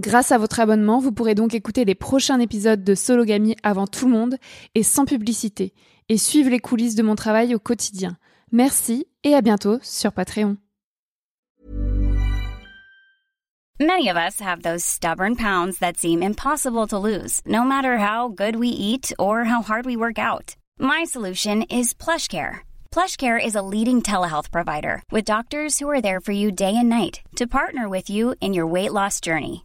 Grâce à votre abonnement, vous pourrez donc écouter les prochains épisodes de Sologamy avant tout le monde et sans publicité, et suivre les coulisses de mon travail au quotidien. Merci et à bientôt sur Patreon. Many of us have those stubborn pounds that seem impossible to lose, no matter how good we eat or how hard we work out. My solution is PlushCare. PlushCare is a leading telehealth provider with doctors who are there for you day and night to partner with you in your weight loss journey.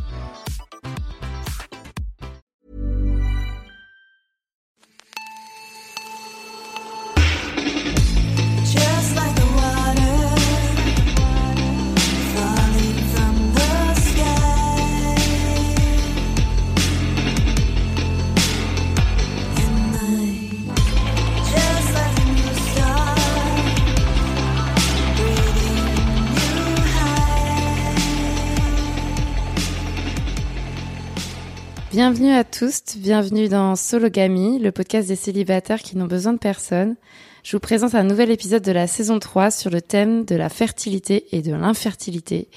Bienvenue à tous, bienvenue dans Sologamy, le podcast des célibataires qui n'ont besoin de personne. Je vous présente un nouvel épisode de la saison 3 sur le thème de la fertilité et de l'infertilité.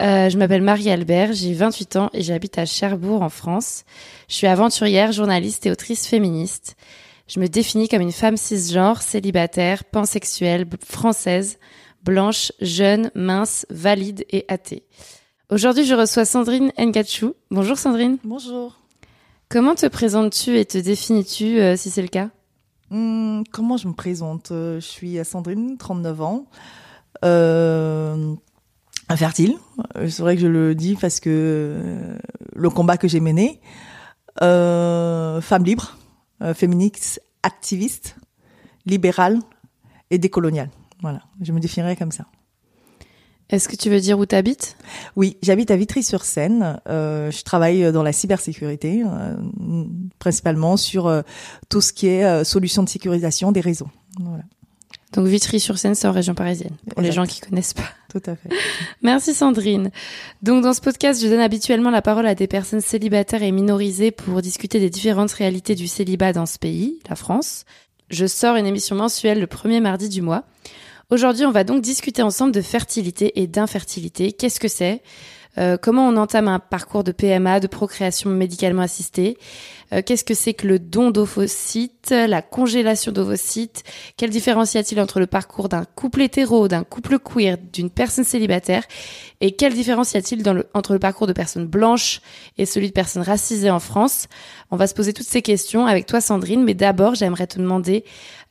Euh, je m'appelle Marie-Albert, j'ai 28 ans et j'habite à Cherbourg en France. Je suis aventurière, journaliste et autrice féministe. Je me définis comme une femme cisgenre, célibataire, pansexuelle, française, blanche, jeune, mince, valide et athée. Aujourd'hui, je reçois Sandrine Ngachou. Bonjour Sandrine. Bonjour. Comment te présentes-tu et te définis-tu euh, si c'est le cas? Hum, comment je me présente? Euh, Je suis Sandrine, 39 ans, euh, infertile. Euh, C'est vrai que je le dis parce que le combat que j'ai mené, euh, femme libre, féministe, activiste, libérale et décoloniale. Voilà, je me définirais comme ça. Est-ce que tu veux dire où t'habites? Oui, j'habite à Vitry-sur-Seine. Euh, je travaille dans la cybersécurité, euh, principalement sur euh, tout ce qui est euh, solution de sécurisation des réseaux. Voilà, Donc Vitry-sur-Seine, c'est en région parisienne, pour les gens qui connaissent pas. tout à fait. Merci Sandrine. Donc dans ce podcast, je donne habituellement la parole à des personnes célibataires et minorisées pour discuter des différentes réalités du célibat dans ce pays, la France. Je sors une émission mensuelle le premier mardi du mois. Aujourd'hui, on va donc discuter ensemble de fertilité et d'infertilité. Qu'est-ce que c'est? Euh, comment on entame un parcours de PMA, de procréation médicalement assistée? Euh, Qu'est-ce que c'est que le don d'ovocytes, la congélation d'ovocytes? Quelle différence y a-t-il entre le parcours d'un couple hétéro, d'un couple queer, d'une personne célibataire? Et quelle différence y a-t-il entre le parcours de personnes blanches et celui de personnes racisées en France? On va se poser toutes ces questions avec toi Sandrine, mais d'abord j'aimerais te demander,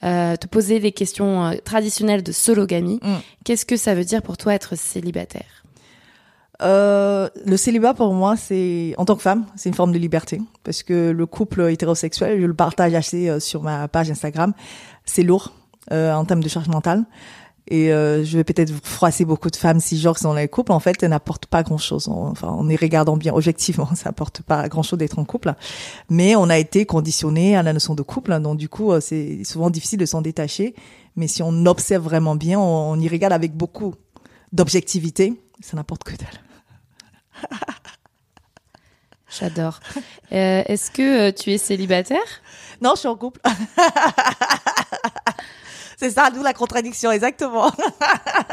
euh, te poser les questions euh, traditionnelles de sologamie. Mm. Qu'est-ce que ça veut dire pour toi être célibataire? Euh, le célibat pour moi, c'est en tant que femme, c'est une forme de liberté parce que le couple hétérosexuel, je le partage assez euh, sur ma page Instagram, c'est lourd euh, en termes de charge mentale. Et euh, je vais peut-être froisser beaucoup de femmes si genre dans les couples. En fait, elles n'apportent pas grand-chose. Enfin, en y regardant bien objectivement, ça apporte pas grand-chose d'être en couple. Mais on a été conditionné à la notion de couple, donc du coup, euh, c'est souvent difficile de s'en détacher. Mais si on observe vraiment bien, on, on y regarde avec beaucoup d'objectivité, ça n'apporte que dalle. J'adore. Euh, Est-ce que euh, tu es célibataire? Non, je suis en couple. c'est ça, d'où la contradiction, exactement.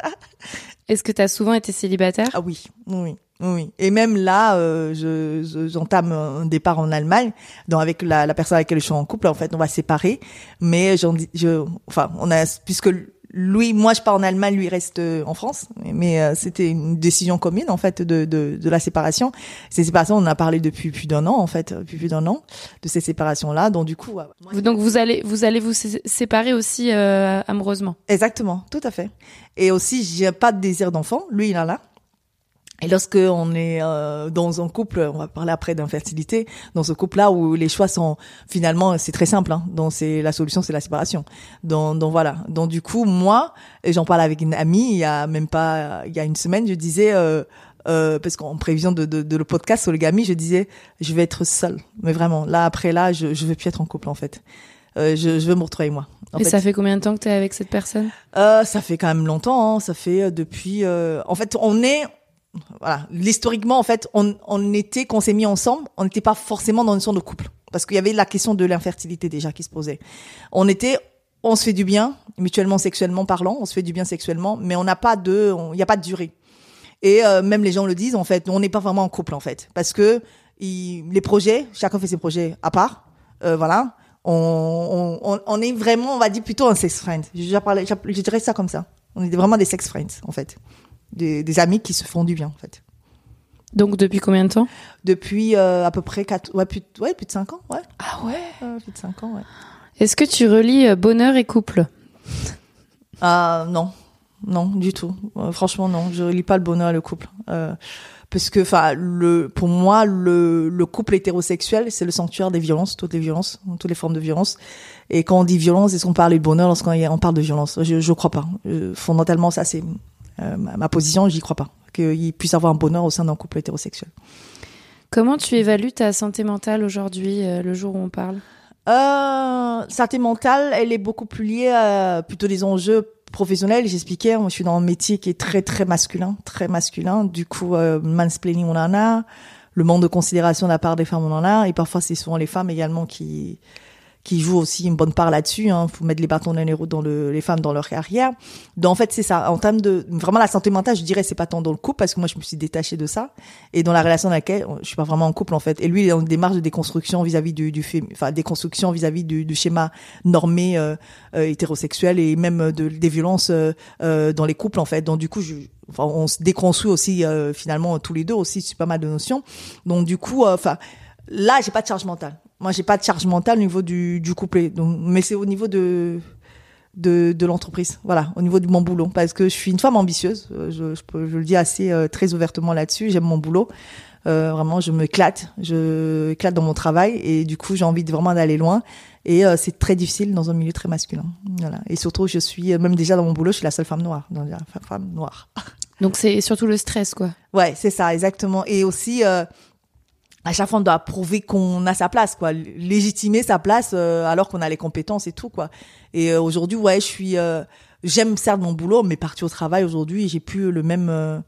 Est-ce que tu as souvent été célibataire? Ah oui, oui, oui. Et même là, euh, je, je- j'entame un départ en Allemagne, donc avec la, la personne avec laquelle je suis en couple. En fait, on va se séparer, mais j'en je, enfin, on a puisque lui, moi, je pars en Allemagne, lui reste euh, en France. Mais euh, c'était une décision commune en fait de, de, de la séparation. Ces séparations, on en a parlé depuis plus d'un an en fait, depuis plus d'un an de ces séparations-là. Donc du coup, ouais, moi, Vous- Donc vous allez vous allez vous sé- séparer aussi euh, amoureusement? Exactement, tout à fait. Et aussi, j'ai pas de désir d'enfant. Lui, il en a. Et lorsque on est euh, dans un couple, on va parler après d'infertilité, dans ce couple-là où les choix sont finalement c'est très simple. Hein, donc c'est la solution, c'est la séparation. Donc, donc voilà. Donc du coup, moi, et j'en parle avec une amie il y a même pas il y a une semaine, je disais euh, euh, parce qu'en prévision de, de, de le podcast sur le gami, je disais je vais être seule. Mais vraiment, là après là, je je veux plus être en couple en fait. Euh, je, je veux me retrouver moi. En Et fait, ça fait combien de temps que tu es avec cette personne? Euh, ça fait quand même longtemps. Hein. Ça fait euh, depuis. euh, En fait, on est. Voilà. Historiquement, en fait, on, on était, qu'on s'est mis ensemble, on n'était pas forcément dans une sorte de couple. Parce qu'il y avait la question de l'infertilité déjà qui se posait. On était. On se fait du bien, mutuellement, sexuellement parlant, on se fait du bien sexuellement, mais on n'a pas de. Il n'y a pas de durée. Et euh, même les gens le disent, en fait, on n'est pas vraiment en couple, en fait. Parce que il- les projets, chacun fait ses projets à part. Euh, voilà. On, on, on- on est vraiment, on va dire plutôt un sex friend. J'ai je dirais ça comme ça. On est vraiment des sex friends, en fait. Des, des amis qui se font du bien, en fait. Donc depuis combien de temps? Depuis euh, à peu près quatre, ouais, plus, ouais, plus de 5 ans, ouais. Ah ouais? Euh, plus de 5 ans, ouais. Est-ce que tu relis euh, bonheur et couple? Ah non, non, du tout. Euh, franchement, non. Je lis pas le bonheur et le couple. Parce que, enfin, le, pour moi, le, le couple hétérosexuel, c'est le sanctuaire des violences, toutes les violences, toutes les formes de violence. Et quand on dit violence, est-ce qu'on parle de bonheur lorsqu'on on parle de violence? Je, je crois pas. Euh, fondamentalement, ça, c'est euh, ma, position. J'y crois pas qu'il puisse avoir un bonheur au sein d'un couple hétérosexuel. Comment tu évalues ta santé mentale aujourd'hui, euh, le jour où on parle? Euh, santé mentale, elle est beaucoup plus liée à plutôt des enjeux professionnels. J'expliquais, moi, je suis dans un métier qui est très très masculin, très masculin. Du coup, mansplaining, on en a. Le manque de considération de la part des femmes, on en a. Et parfois, c'est souvent les femmes également qui qui jouent aussi une bonne part là-dessus. Hein. Faut mettre les bâtons dans les roues dans le, les femmes dans leur carrière. Donc en fait, c'est ça. En termes de vraiment la santé mentale, je dirais c'est pas tant dans le couple parce que moi je me suis détachée de ça et dans la relation dans laquelle je suis pas vraiment en couple en fait. Et lui il est dans une démarche de déconstruction vis-à-vis du, du enfin déconstruction vis-à-vis du, schéma normé euh, euh, hétérosexuel et même de des violences euh, euh, dans les couples en fait. Donc du coup je Enfin, on se déconstruit aussi euh, finalement tous les deux aussi sur pas mal de notions. Donc du coup, euh, enfin là j'ai pas de charge mentale. Moi j'ai pas de charge mentale au niveau du, du couplet. Donc, mais c'est au niveau de de, de l'entreprise. Voilà, au niveau de mon boulot, parce que je suis une femme ambitieuse. euh, Je, je, peux- je le dis assez euh, très ouvertement là-dessus. J'aime mon boulot. Euh, vraiment, je me éclate. Je éclate dans mon travail et du coup, j'ai envie de vraiment d'aller loin. Et euh, c'est très difficile dans un milieu très masculin. Voilà. Et surtout, je suis euh, même déjà dans mon boulot, je suis la seule femme noire, donc la femme noire. Donc c'est surtout le stress, quoi. Ouais, c'est ça, exactement. Et aussi, euh, à chaque fois, on doit prouver qu'on a sa place, quoi, légitimer sa place euh, alors qu'on a les compétences et tout, quoi. Et euh, aujourd'hui, ouais, je suis, euh, j'aime certes mon boulot, mais partir au travail aujourd'hui, j'ai plus le même, euh,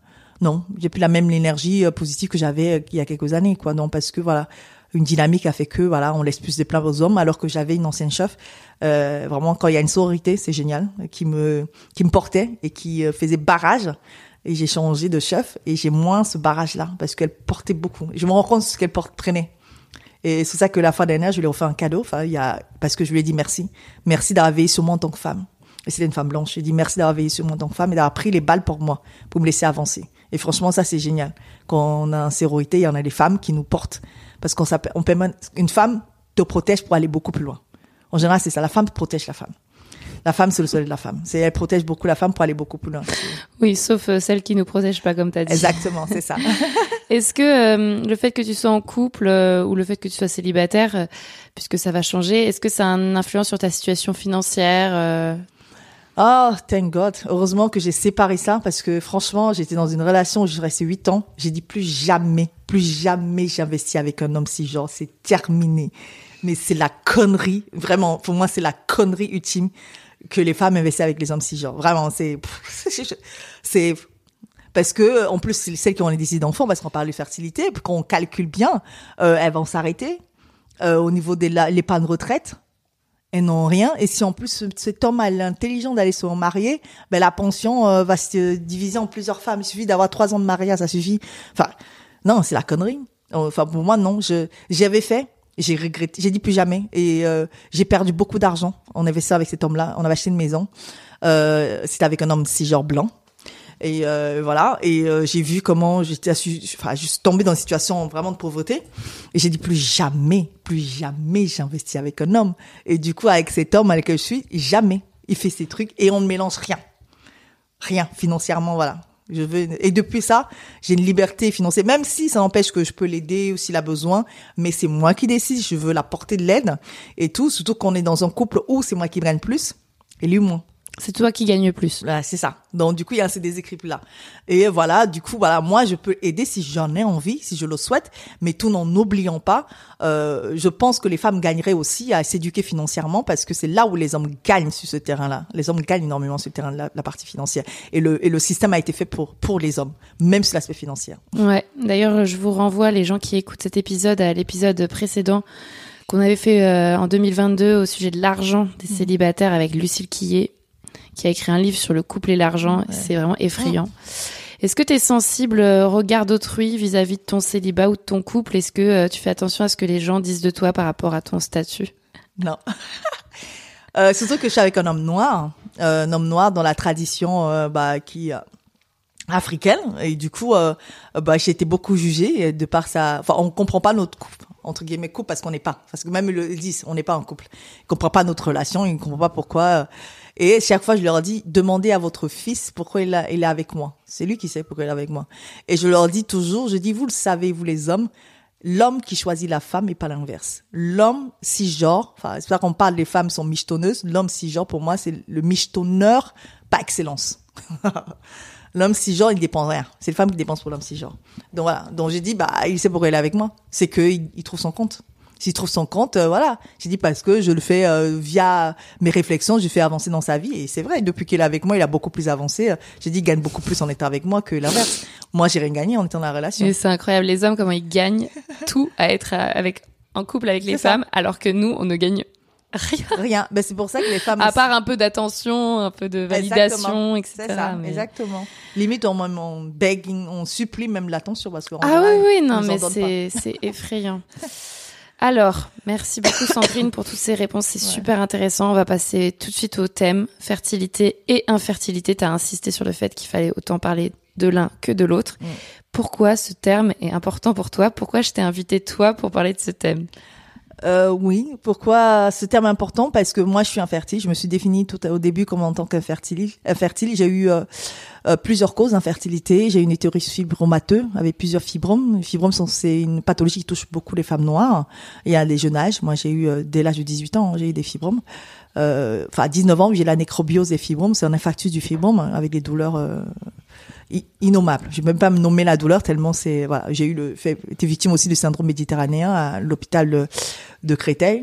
non, j'ai plus la même énergie euh, positive que j'avais euh, il y a quelques années, quoi. Non, parce que voilà, une dynamique a fait que voilà, on laisse plus de place aux hommes, alors que j'avais une ancienne chef. Vraiment, quand il y a une sororité, c'est génial, qui me, qui me portait et qui faisait barrage. Et j'ai changé de chef et j'ai moins ce barrage-là parce qu'elle portait beaucoup. Je me rends compte ce qu'elle prenait. Et c'est ça que la fois dernière, je lui ai offert un cadeau. Enfin, il y a, parce que je lui ai dit merci. Merci d'avoir veillé sur moi en tant que femme. Et c'était une femme blanche. J'ai dit merci d'avoir veillé sur moi en tant que femme et d'avoir pris les balles pour moi, pour me laisser avancer. Et franchement, ça, c'est génial. Quand on a un sororité, il y en a des femmes qui nous portent. Parce qu'on s'appelle, on permet, une femme te protège pour aller beaucoup plus loin. En général, c'est ça. La femme protège la femme. La femme, c'est le soleil de la femme. C'est, elle protège beaucoup la femme pour aller beaucoup plus loin. Oui, sauf euh, celle qui nous protège pas, comme tu as dit. Exactement, c'est ça. Est-ce que euh, le fait que tu sois en couple euh, ou le fait que tu sois célibataire, euh, puisque ça va changer, est-ce que ça a une influence sur ta situation financière Oh, thank God. Heureusement que j'ai séparé ça parce que franchement, j'étais dans une relation où je restée huit ans. J'ai dit plus jamais, plus jamais j'investis avec un homme si genre, c'est terminé. Mais c'est la connerie, vraiment, pour moi, c'est la connerie ultime que les femmes investissent avec les hommes si genre. Vraiment, c'est, c'est, parce que, en plus, celles qui ont les décisions d'enfants, parce qu'on parle de fertilité, qu'on calcule bien, euh, elles vont s'arrêter. Euh, au niveau de la- l'épargne retraite, elles n'ont rien. Et si en plus ce- cet homme a l'intelligence d'aller se remarier, ben la pension euh, va se diviser en plusieurs femmes. Il suffit d'avoir trois ans de mariage, ça suffit. Enfin, non, c'est la connerie. Enfin, pour moi, non. Je j'avais fait. J'ai regretté. J'ai dit plus jamais. Et euh, j'ai perdu beaucoup d'argent. On avait ça avec cet homme-là. On avait acheté une maison. Euh, C'était avec un homme cisgenre blanc. Et euh, voilà. Et j'ai vu comment j'étais, enfin, juste tombée dans une situation vraiment de pauvreté. Et j'ai dit plus jamais, plus jamais j'investis avec un homme. Et du coup, avec cet homme avec lequel je suis, jamais. Il fait ses trucs et on ne mélange rien. Rien, financièrement, voilà. Je veux, et depuis ça, j'ai une liberté financière, même si ça n'empêche que je peux l'aider ou s'il a besoin, mais c'est moi qui décide, je veux la porter de l'aide et tout, surtout qu'on est dans un couple où c'est moi qui gagne plus et lui moins. C'est toi qui gagnes le plus. Voilà, c'est ça. Donc du coup, il y a ces déséquilibres là. Et voilà, du coup, voilà, moi je peux aider si j'en ai envie, si je le souhaite, mais tout en n'oubliant pas, euh, je pense que les femmes gagneraient aussi à s'éduquer financièrement parce que c'est là où les hommes gagnent sur ce terrain-là. Les hommes gagnent énormément sur le terrain de la, la partie financière. Et le et le système a été fait pour pour les hommes, même sur l'aspect financier. Ouais. D'ailleurs, je vous renvoie les gens qui écoutent cet épisode à l'épisode précédent qu'on avait fait euh, en 2022 au sujet de l'argent des célibataires avec Lucille Quillet, qui a écrit un livre sur le couple et l'argent. C'est vraiment effrayant. Est-ce que tu es sensible au regard d'autrui vis-à-vis de ton célibat ou de ton couple? Est-ce que euh, tu fais attention à ce que les gens disent de toi par rapport à ton statut? Non. euh, surtout que je suis avec un homme noir, euh, un homme noir dans la tradition euh, bah, qui euh, africaine et du coup euh, euh, bah j'ai été beaucoup jugée de par ça enfin on comprend pas notre couple entre guillemets couple parce qu'on n'est pas parce que même ils le disent on n'est pas un couple ils comprennent pas notre relation ils ne comprennent pas pourquoi euh. Et chaque fois je leur dis demandez à votre fils pourquoi il, est avec moi c'est lui qui sait pourquoi il est avec moi et je leur dis toujours je dis vous le savez vous les hommes l'homme qui choisit la femme et pas l'inverse. L'homme cisgenre, enfin, c'est pas qu'on parle les femmes sont michetonneuses, l'homme cisgenre pour moi c'est le michetonneur par excellence. l'homme cisgenre il dépense rien, c'est le femme qui dépense pour l'homme cisgenre. Donc voilà, donc j'ai dit bah il sait pourquoi il est avec moi, c'est que il, il trouve son compte. S'il trouve son compte, euh, voilà. J'ai dit parce que je le fais euh, via mes réflexions, je fais avancer dans sa vie et c'est vrai. Depuis qu'il est avec moi, il a beaucoup plus avancé. Euh, J'ai dit il gagne beaucoup plus en étant avec moi que l'inverse. Moi, j'ai rien gagné en étant dans la relation. Et c'est incroyable, les hommes, comment ils gagnent tout à être avec, en couple avec les ça. femmes, alors que nous, on ne gagne rien. Rien. Ben, c'est pour ça que les femmes. À part un peu d'attention, un peu de validation, Exactement. etc. Ça, mais- exactement. Limite, on, on, begging, on supplie même l'attention parce que. en Ah oui, oui, non, mais c'est effrayant. Alors, merci beaucoup Sandrine pour toutes ces réponses, c'est super intéressant. On va passer tout de suite au thème fertilité et infertilité. Tu as insisté sur le fait qu'il fallait autant parler de l'un que de l'autre. Mm. Pourquoi ce terme est important pour toi? Pourquoi je t'ai invité toi pour parler de ce thème? Euh, oui. Pourquoi ce terme important? Parce que moi, je suis infertile. Je me suis définie tout au début comme en tant qu'infertile. Infertile. J'ai eu euh, euh, plusieurs causes d'infertilité. J'ai eu une utérus fibromateux avec plusieurs fibromes. Les fibromes c'est une pathologie qui touche beaucoup les femmes noires et à des jeunes âges. Moi, j'ai eu euh, dès l'âge de 18 ans, j'ai eu des fibromes. Enfin, à 19 ans, j'ai la nécrobiose des fibromes. C'est un infarctus du fibrome avec des douleurs. I- innommable. Je vais même pas me nommer la douleur tellement c'est voilà. J'ai eu le fait été victime aussi du syndrome méditerranéen à l'hôpital de, de Créteil.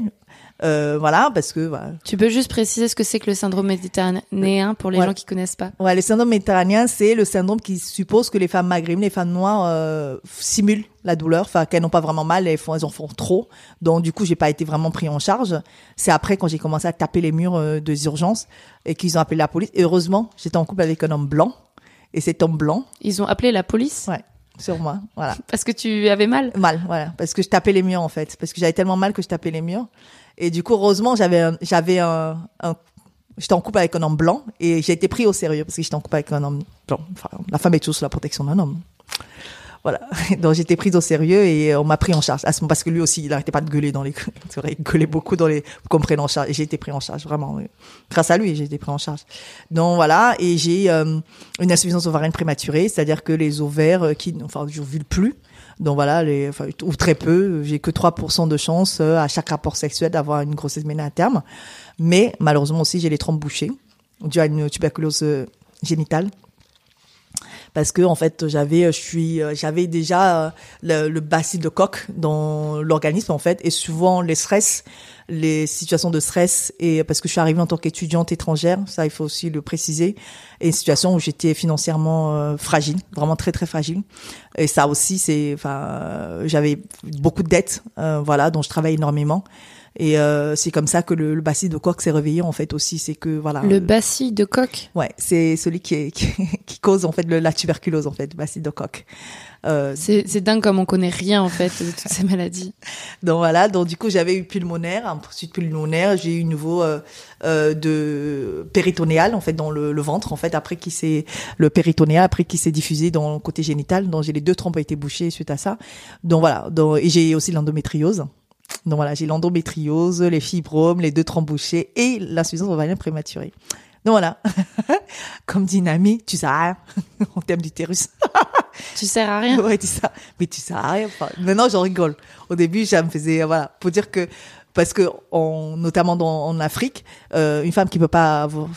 Euh, voilà parce que voilà. Tu peux juste préciser ce que c'est que le syndrome méditerranéen pour les gens qui connaissent pas Ouais, le syndrome méditerranéen, c'est le syndrome qui suppose que les femmes maghrébines, les femmes noires euh, simulent la douleur, enfin qu'elles n'ont pas vraiment mal, elles, font, elles en font trop. Donc du coup, j'ai pas été vraiment pris en charge. C'est après quand j'ai commencé à taper les murs euh, des urgences et qu'ils ont appelé la police. Et heureusement, j'étais en couple avec un homme blanc Et cet homme blanc, Ils ont appelé la police ouais, sur moi, voilà. parce que tu avais mal. Mal, voilà, parce que je tapais les murs en fait, parce que j'avais tellement mal que je tapais les murs. Et du coup, heureusement, j'avais, un- j'avais un, un- j'étais en couple avec un homme blanc et j'ai été pris au sérieux parce que j'étais en couple avec un homme blanc. Enfin, la femme est toujours sous la protection d'un homme. Voilà. Donc j'étais prise au sérieux et on m'a pris en charge. À ce moment, parce que lui aussi, il arrêtait pas de gueuler dans les, c'est vrai, il gueulait beaucoup dans les, qu'on prenne en charge. Et j'ai été pris en charge, vraiment. Grâce à lui, j'ai été pris en charge. Donc voilà. Et j'ai, euh, une insuffisance ovarienne prématurée, c'est-à-dire que les ovaires euh, qui, enfin, je vu plus. Donc voilà, les, enfin, ou très peu. J'ai que 3% de chance euh, à chaque rapport sexuel d'avoir une grossesse menée à terme. Mais malheureusement aussi, j'ai les trompes bouchées, dû à une tuberculose euh, génitale parce que en fait j'avais je suis euh, j'avais déjà euh, le, le bacille de coque dans l'organisme en fait et souvent les stress les situations de stress et parce que je suis arrivée en tant qu'étudiante étrangère ça il faut aussi le préciser et une situation où j'étais financièrement euh, fragile vraiment très très fragile. Et ça aussi c'est enfin euh, j'avais beaucoup de dettes euh, voilà dont je travaille énormément et euh, c'est comme ça que le, le bacille de coque s'est réveillé en fait aussi c'est que voilà Le bacille de coq? Ouais, c'est celui qui, est, qui, qui cause en fait le- la tuberculose en fait, bacille de coque. Euh, C'est dingue comme on connaît rien en fait de toutes ces maladies. donc voilà, donc du coup j'avais eu pulmonaire, ensuite pulmonaire, j'ai eu une nouveau euh, euh, de péritonéal en fait dans le, le ventre en fait après qui s'est le péritonéal après qui s'est diffusé dans le côté génital, donc j'ai les deux trompes ont été bouchées suite à ça. Donc voilà, donc, et j'ai aussi l'endométriose. Donc voilà, j'ai l'endométriose, les fibromes, les deux trompes bouchées et l'insuffisance ovarienne prématurée. Donc voilà, comme dit une amie, tu sais rien en termes d'utérus. Tu sers à rien. Ouais, dis ça. Mais tu sais rien. Enfin, maintenant, j'en rigole. Au début, ça me faisait, voilà, pour dire que, parce que, on, notamment dans, en Afrique, euh, une femme qui peut pas avoir,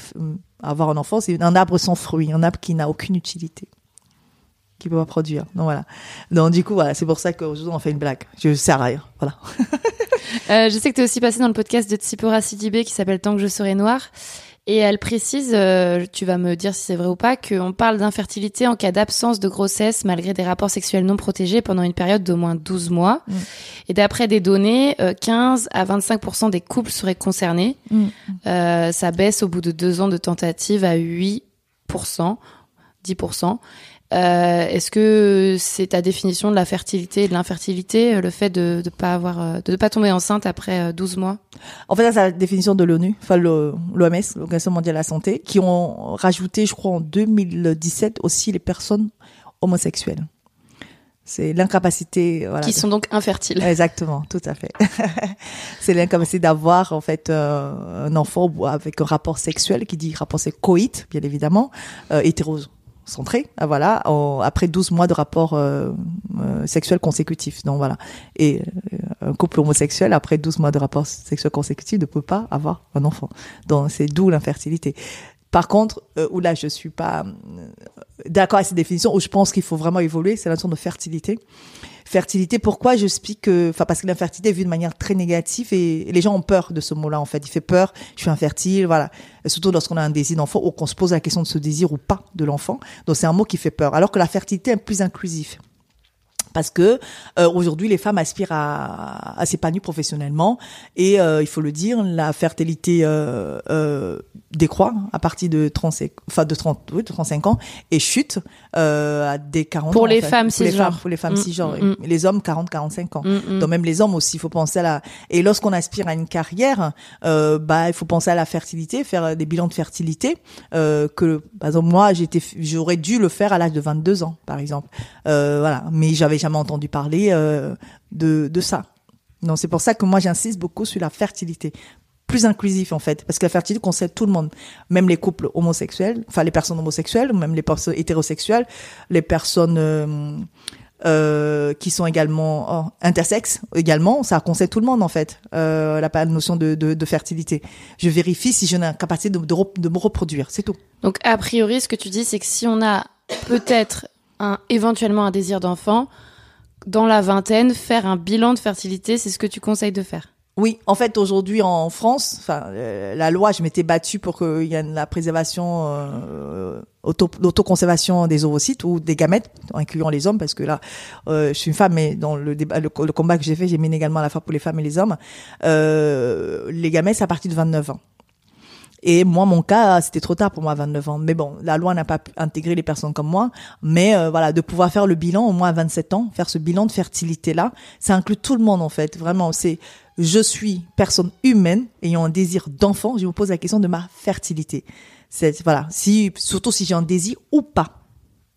avoir un enfant, c'est un arbre sans fruit, un arbre qui n'a aucune utilité, qui peut pas produire. Donc voilà. Donc du coup, voilà, c'est pour ça qu'aujourd'hui on fait une blague. Je sers à rien. Voilà. Euh, je sais que tu es aussi passé dans le podcast de Tsipora Sidibé qui s'appelle Tant que je serai noire. Et elle précise, euh, tu vas me dire si c'est vrai ou pas, qu'on parle d'infertilité en cas d'absence de grossesse malgré des rapports sexuels non protégés pendant une période d'au moins 12 mois. Mm. Et d'après des données, euh, 15 à 25% des couples seraient concernés. Mm. Euh, ça baisse au bout de deux ans de tentative à 8%, 10%. Euh, Est-ce que c'est ta définition de la fertilité et de l'infertilité, euh, le fait de ne pas avoir, euh, de pas tomber enceinte après euh, 12 mois? En fait, c'est la définition de l'ONU, enfin l'OMS, l'Organisation mondiale de la santé, qui ont rajouté, je crois, en 2017 aussi les personnes homosexuelles. C'est l'incapacité, voilà. qui sont donc infertiles. Exactement, tout à fait. c'est l'incapacité d'avoir en fait euh, un enfant avec un rapport sexuel qui dit rapport c'est coït, bien évidemment, euh, hétérocentré, ah, voilà, après 12 mois de rapport euh, euh, sexuel consécutif. Donc voilà. Et euh, un couple homosexuel après 12 mois de rapport sexuel consécutif ne peut pas avoir un enfant. Donc c'est d'où l'infertilité. Par contre, euh, où là je suis pas euh, d'accord avec cette définition, où je pense qu'il faut vraiment évoluer, c'est la notion de fertilité. Fertilité, pourquoi je explique que, enfin parce que l'infertilité est vue de manière très négative et, les gens ont peur de ce mot-là en fait. Il fait peur, je suis infertile, voilà. Surtout lorsqu'on a un désir d'enfant ou qu'on se pose la question de ce désir ou pas de l'enfant. Donc c'est un mot qui fait peur. Alors que la fertilité est plus inclusif parce que euh, aujourd'hui les femmes aspirent à, à s'épanouir professionnellement. Et euh, il faut le dire la fertilité euh, euh, décroît à partir de 35 enfin de 30 oui, de 35 ans et chute euh, à des 40 Pour ans, les en fait. femmes pour les femmes pour les femmes Mm, cisgenres mm, et les hommes 40 45 ans. Mm, mm. donc même les hommes aussi il faut penser à la et lorsqu'on aspire à une carrière euh, bah il faut penser à la fertilité faire des bilans de fertilité euh, que par exemple moi j'étais j'aurais dû le faire à l'âge de 22 ans par exemple. Euh, voilà. Mais j'avais jamais entendu parler euh, de de ça. Donc c'est pour ça que moi j'insiste beaucoup sur la fertilité. Plus inclusif en fait. Parce que la fertilité concerne tout le monde même les couples homosexuels enfin les personnes homosexuelles même les personnes hétérosexuelles les personnes euh, euh, qui sont également oh, intersexes également ça concerne tout le monde en fait la notion de, de, fertilité. Je vérifie si je n'ai la capacité de, de me reproduire c'est tout. Donc a priori, ce que tu dis, c'est que si on a peut-être un éventuellement un désir d'enfant dans la vingtaine, faire un bilan de fertilité, c'est ce que tu conseilles de faire? Oui, en fait, aujourd'hui en France, enfin, euh, la loi, je m'étais battue pour qu'il y ait la préservation, euh, auto, l'autoconservation des ovocytes ou des gamètes, incluant les hommes, parce que là, euh, je suis une femme, mais dans le débat, le, combat que j'ai fait, j'ai mené également à la fois pour les femmes et les hommes. Les gamètes, c'est à partir de 29 ans. Et moi, mon cas, c'était trop tard pour moi, à 29 ans. Mais bon, la loi n'a pas pu intégrer les personnes comme moi. Mais euh, voilà, de pouvoir faire le bilan au moins à 27 ans, faire ce bilan de fertilité-là, ça inclut tout le monde en fait. Vraiment, c'est je suis personne humaine ayant un désir d'enfant. Je me pose la question de ma fertilité. C'est voilà, si surtout si j'ai un désir ou pas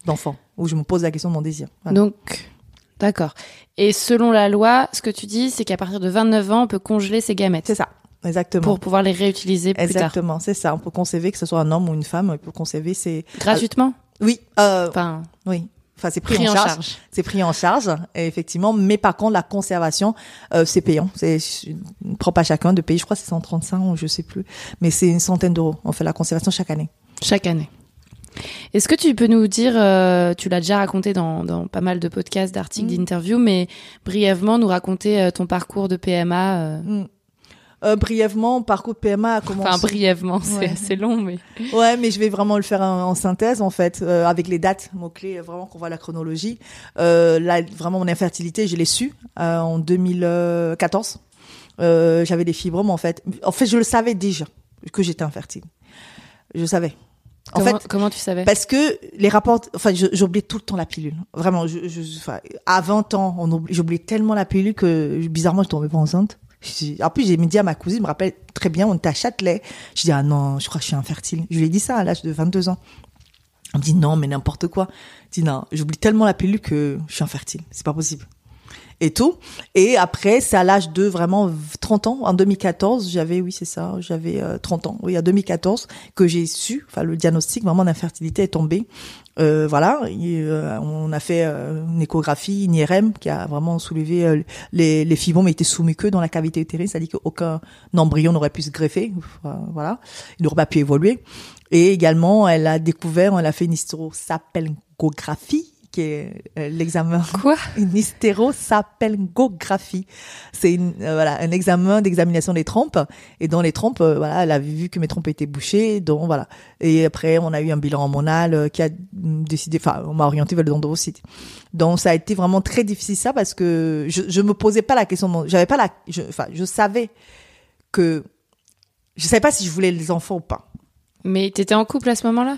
d'enfant, où je me pose la question de mon désir. Voilà. Donc, d'accord. Et selon la loi, ce que tu dis, c'est qu'à partir de 29 ans, on peut congeler ses gamètes c'est ça, exactement. pour pouvoir les réutiliser plus tard. Exactement, c'est ça. On peut concevoir que ce soit un homme ou une femme, on peut concevoir c'est Gratuitement? oui, euh, Enfin, oui. Enfin, c'est pris, pris en, charge. C'est pris en charge, et effectivement. Mais par contre, la conservation, euh, c'est payant. C'est propre à chacun de payer. Je crois que c'est 135 ou je sais plus. Mais c'est une centaine d'euros. On fait la conservation chaque année. Chaque année. Est-ce que tu peux nous dire, euh, tu l'as déjà raconté dans, dans pas mal de podcasts, d'articles, Mm. d'interviews, mais brièvement nous raconter euh, ton parcours de PMA euh, Mm. Euh, brièvement, parcours PMA a commencé. Enfin, brièvement, c'est Ouais. assez long, mais. Ouais, mais je vais vraiment le faire en, en synthèse en fait, euh, avec les dates mots clés, vraiment qu'on voit la chronologie. Euh, là, vraiment mon infertilité, je l'ai su euh, en 2014. Euh, J'avais des fibromes en fait. En fait, je le savais déjà que j'étais infertile. Je savais. En comment, fait, comment tu savais? parce que les rapports, enfin, j'oubliais tout le temps la pilule. Vraiment, je, je, enfin, à 20 ans, j'oubliais tellement la pilule que bizarrement, je tombais pas enceinte. En plus, j'ai dit à ma cousine, je me rappelle très bien, on était à Châtelet. Je dis, ah non, je crois que je suis infertile. Je lui ai dit ça à l'âge de 22 ans. Elle me dit, non, mais n'importe quoi. Je dis, non, j'oublie tellement la pilule que je suis infertile. C'est pas possible. Et tout. Et après, c'est à l'âge de vraiment 30 ans. En 2014, j'avais, oui, c'est ça, j'avais euh, 30 ans. Oui, en 2014, que j'ai su, enfin, le diagnostic vraiment d'infertilité est tombé. Euh, voilà, euh, on a fait euh, une échographie, une IRM qui a vraiment soulevé euh, les, les fibromes étaient sous muqueux dans la cavité utérine, c'est-à-dire qu'aucun embryon n'aurait pu se greffer, voilà, il n'aurait pas pu évoluer. Et également, elle a découvert, elle a fait une hystérosapelgographie, qui est euh, l'examen Quoi? Une hystérosapelgographie. C'est une, euh, voilà, un examen d'examination des trompes. Et dans les trompes, euh, voilà, elle a vu que mes trompes étaient bouchées. Donc, voilà. Et après, on a eu un bilan hormonal qui a décidé, enfin, on m'a orienté vers le dendrocyte. Donc, ça a été vraiment très difficile ça parce que je, je me posais pas la question, j'avais pas la, je, enfin, je savais que, je savais pas si je voulais les enfants ou pas. Mais t'étais en couple à ce moment-là?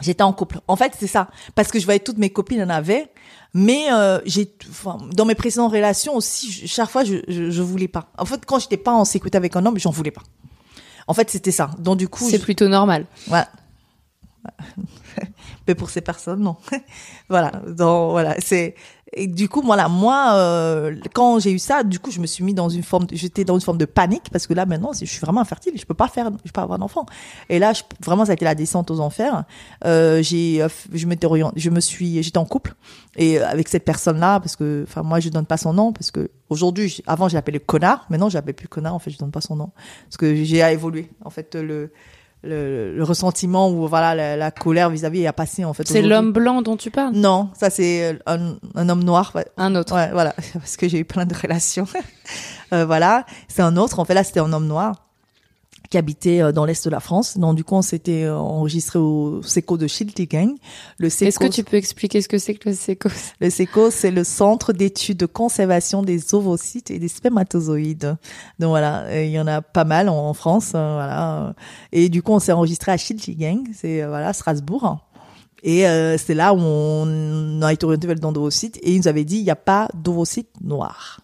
J'étais en couple. En fait, c'est ça. Parce que je voyais toutes mes copines en avaient. Mais euh, j'ai, enfin, dans mes précédentes relations aussi, je- chaque fois, je, je, je voulais pas. En fait, quand j'étais pas en sécurité avec un homme, j'en voulais pas. En fait, c'était ça. Donc du coup, C'est plutôt normal. voilà. Mais pour ces personnes, non. voilà. Donc voilà, c'est et du coup, voilà, moi, euh, quand j'ai eu ça, du coup, je me suis mis dans une forme, j'étais dans une forme de panique parce que là, maintenant, je suis vraiment infertile, je peux pas faire, je peux pas avoir d'enfant. Et là, vraiment, ça a été la descente aux enfers. Euh, j'ai, euh, je je me suis, j'étais en couple et euh, avec cette personne-là parce que, enfin, moi, je donne pas son nom parce que aujourd'hui, avant, je l'appelais connard, maintenant, je l'appelle plus connard. En fait, je donne pas son nom parce que j'ai à évoluer. En fait, le le, le ressentiment ou voilà la, la colère vis-à-vis a passé en fait. C'est l'homme blanc dont tu parles? Non, ça c'est un, un homme noir. ouais. Un autre. Ouais, voilà, parce que j'ai eu plein de relations. Euh, voilà, c'est un autre. En fait, là, c'était un homme noir qui habitait euh, dans l'est de la France. Donc, du coup, on s'était euh, enregistré au SECO de Schiltigheim. Le SECO, Est-ce que tu peux expliquer ce que c'est que le sécos le SECO, c'est le Centre d'études de conservation des ovocytes et des spermatozoïdes. Donc voilà, il y en a pas mal en, France, euh, voilà. Et du coup, on s'est enregistré à Schiltigheim, c'est voilà Strasbourg. Et euh, c'est là où on a été orienté vers le don d'ovocytes et ils nous avaient dit il n'y a pas d'ovocytes noirs.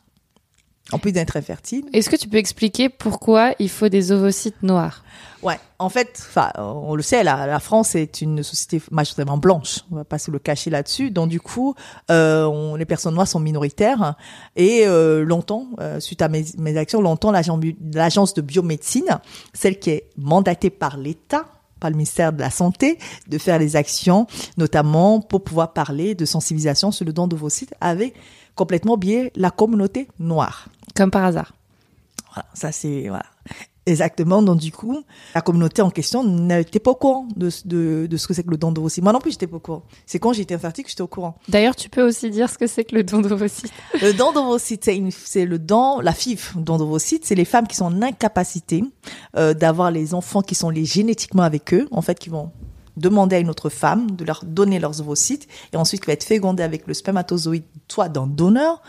En plus d'être infertile. Est-ce que tu peux expliquer pourquoi il faut des ovocytes noirs? Ouais, en fait, enfin, on le sait, la, la France est une société majoritairement blanche. On va pas se le cacher là-dessus. Donc du coup, euh, on- les personnes noires sont minoritaires et euh, longtemps, euh, suite à mes, mes actions, longtemps l'agence de biomédecine, celle qui est mandatée par l'État par le ministère de la Santé, de faire les actions, notamment pour pouvoir parler de sensibilisation sur le don d'ovocytes, avait complètement oublié la communauté noire. Comme par hasard. Voilà, ça c'est voilà. Exactement. Donc du coup, la communauté en question n'était pas au courant de, de, de ce que c'est que le don d'ovocytes. Moi non plus, j'étais pas au courant. C'est quand j'étais infertile que j'étais au courant. D'ailleurs, tu peux aussi dire ce que c'est que le don d'ovocytes. Le don d'ovocytes, c'est c'est le don, la FIV, don d'ovocytes, c'est les femmes qui sont en incapacité euh, d'avoir les enfants qui sont liés génétiquement avec eux, en fait, qui vont demander à une autre femme de leur donner leurs ovocytes et ensuite qui va être fécondée avec le spermatozoïde soit d'un donneur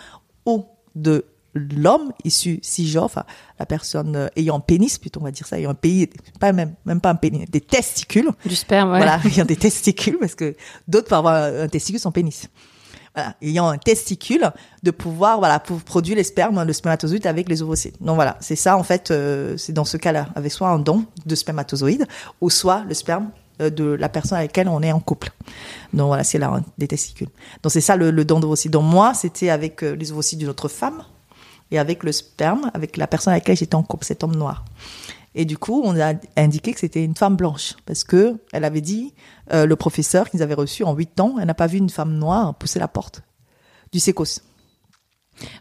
ou de l'homme issu cisgenre, enfin la personne euh, ayant pénis, plutôt on va dire ça, ayant un pays, pas même même pas un pénis, des testicules. Du sperme, ouais. Voilà, ayant des testicules parce que d'autres peuvent avoir un testicule sans pénis. Voilà, ayant un testicule, de pouvoir voilà pour produire les spermes, le spermatozoïde avec les ovocytes. Donc voilà, c'est ça en fait, euh, c'est dans ce cas-là, avec soit un don de spermatozoïde ou soit le sperme euh, de la personne avec laquelle on est en couple. Donc voilà, c'est là hein, des testicules. Donc c'est ça le, le don d'ovocytes. Donc moi, c'était avec euh, les ovocytes d'une autre femme et avec le sperme, avec la personne avec laquelle j'étais en couple, cet homme noir. Et du coup, on a indiqué que c'était une femme blanche parce que elle avait dit euh, le professeur qu'ils avaient reçu en huit ans, elle n'a pas vu une femme noire pousser la porte du sécos.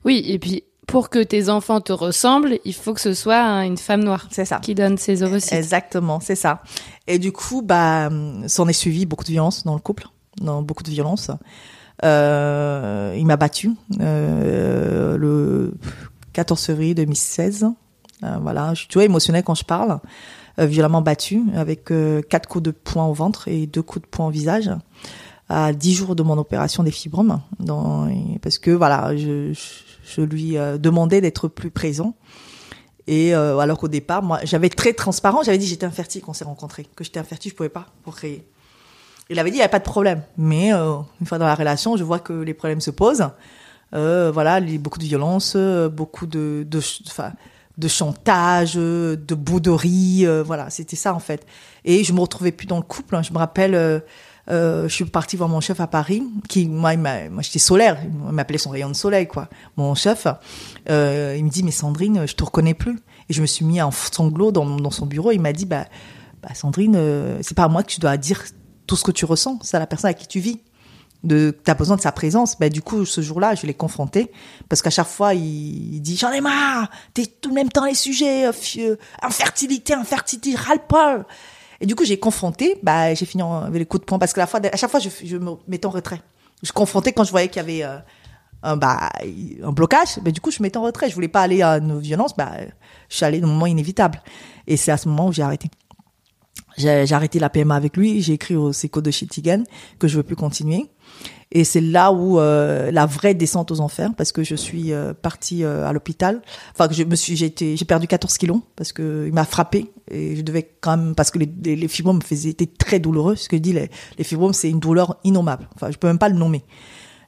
Oui, et puis pour que tes enfants te ressemblent, il faut que ce soit une femme noire C'est ça. qui donne ses ovocytes. Exactement, c'est ça. Et du coup, bah, s'en est suivi beaucoup de violence dans le couple, dans beaucoup de violence. Euh, il m'a battu euh, le 14 février 2016. Euh, voilà, je suis toujours émotionnelle quand je parle. Euh, violemment battu avec euh, quatre coups de poing au ventre et deux coups de poing au visage à dix jours de mon opération des fibromes. Dans, parce que voilà, je, je, lui euh, demandais d'être plus présent. Et alors qu'au départ, moi, j'avais très transparent, j'avais dit j'étais infertile quand on s'est rencontrés, que j'étais infertile, je pouvais pas pour créer. Il avait dit il n'y a pas de problème, mais euh, une fois dans la relation, je vois que les problèmes se posent. Euh, voilà, beaucoup de violence, euh, beaucoup de, de, chantage, de bouderie, voilà, c'était ça en fait. Et je me retrouvais plus dans le couple. hein. Je me rappelle, je suis partie voir mon chef à Paris, qui moi, moi j'étais solaire, il m'appelait son rayon de soleil quoi. Mon chef, il me dit mais Sandrine, je te reconnais plus. Et je me suis mis en sanglots dans, dans son bureau. Il m'a dit bah, bah Sandrine, euh, c'est pas à moi que tu dois dire tout ce que tu ressens, c'est à la personne à qui tu vis. De t'as besoin de sa présence ben du coup ce jour-là je l'ai confronté parce qu'à chaque fois il, dit j'en ai marre t'es tout le même temps les sujets euh, euh, infertilité infertilité ras-le-bol et du coup j'ai confronté bah j'ai fini avec les coups de poing parce que la fois à chaque fois je, me mettais en retrait. Je confrontais quand je voyais qu'il y avait euh, un bah un blocage ben du coup je me mettais en retrait. Je voulais pas aller à une violence bah je suis allée dans moment inévitable. Et c'est à ce moment où j'ai arrêté j'ai arrêté la PMA avec lui, j'ai écrit au Seco de Chitigan que je veux plus continuer. Et c'est là où euh, la vraie descente aux enfers, parce que je suis euh, partie euh, à l'hôpital. Enfin, que je me suis, j'ai été, j'ai perdu 14 kilos parce que il m'a frappé et je devais quand même parce que les, les, les fibromes me faisaient étaient très douloureux. Ce que je dis, les, les fibromes, c'est une douleur innommable. Enfin, je peux même pas le nommer.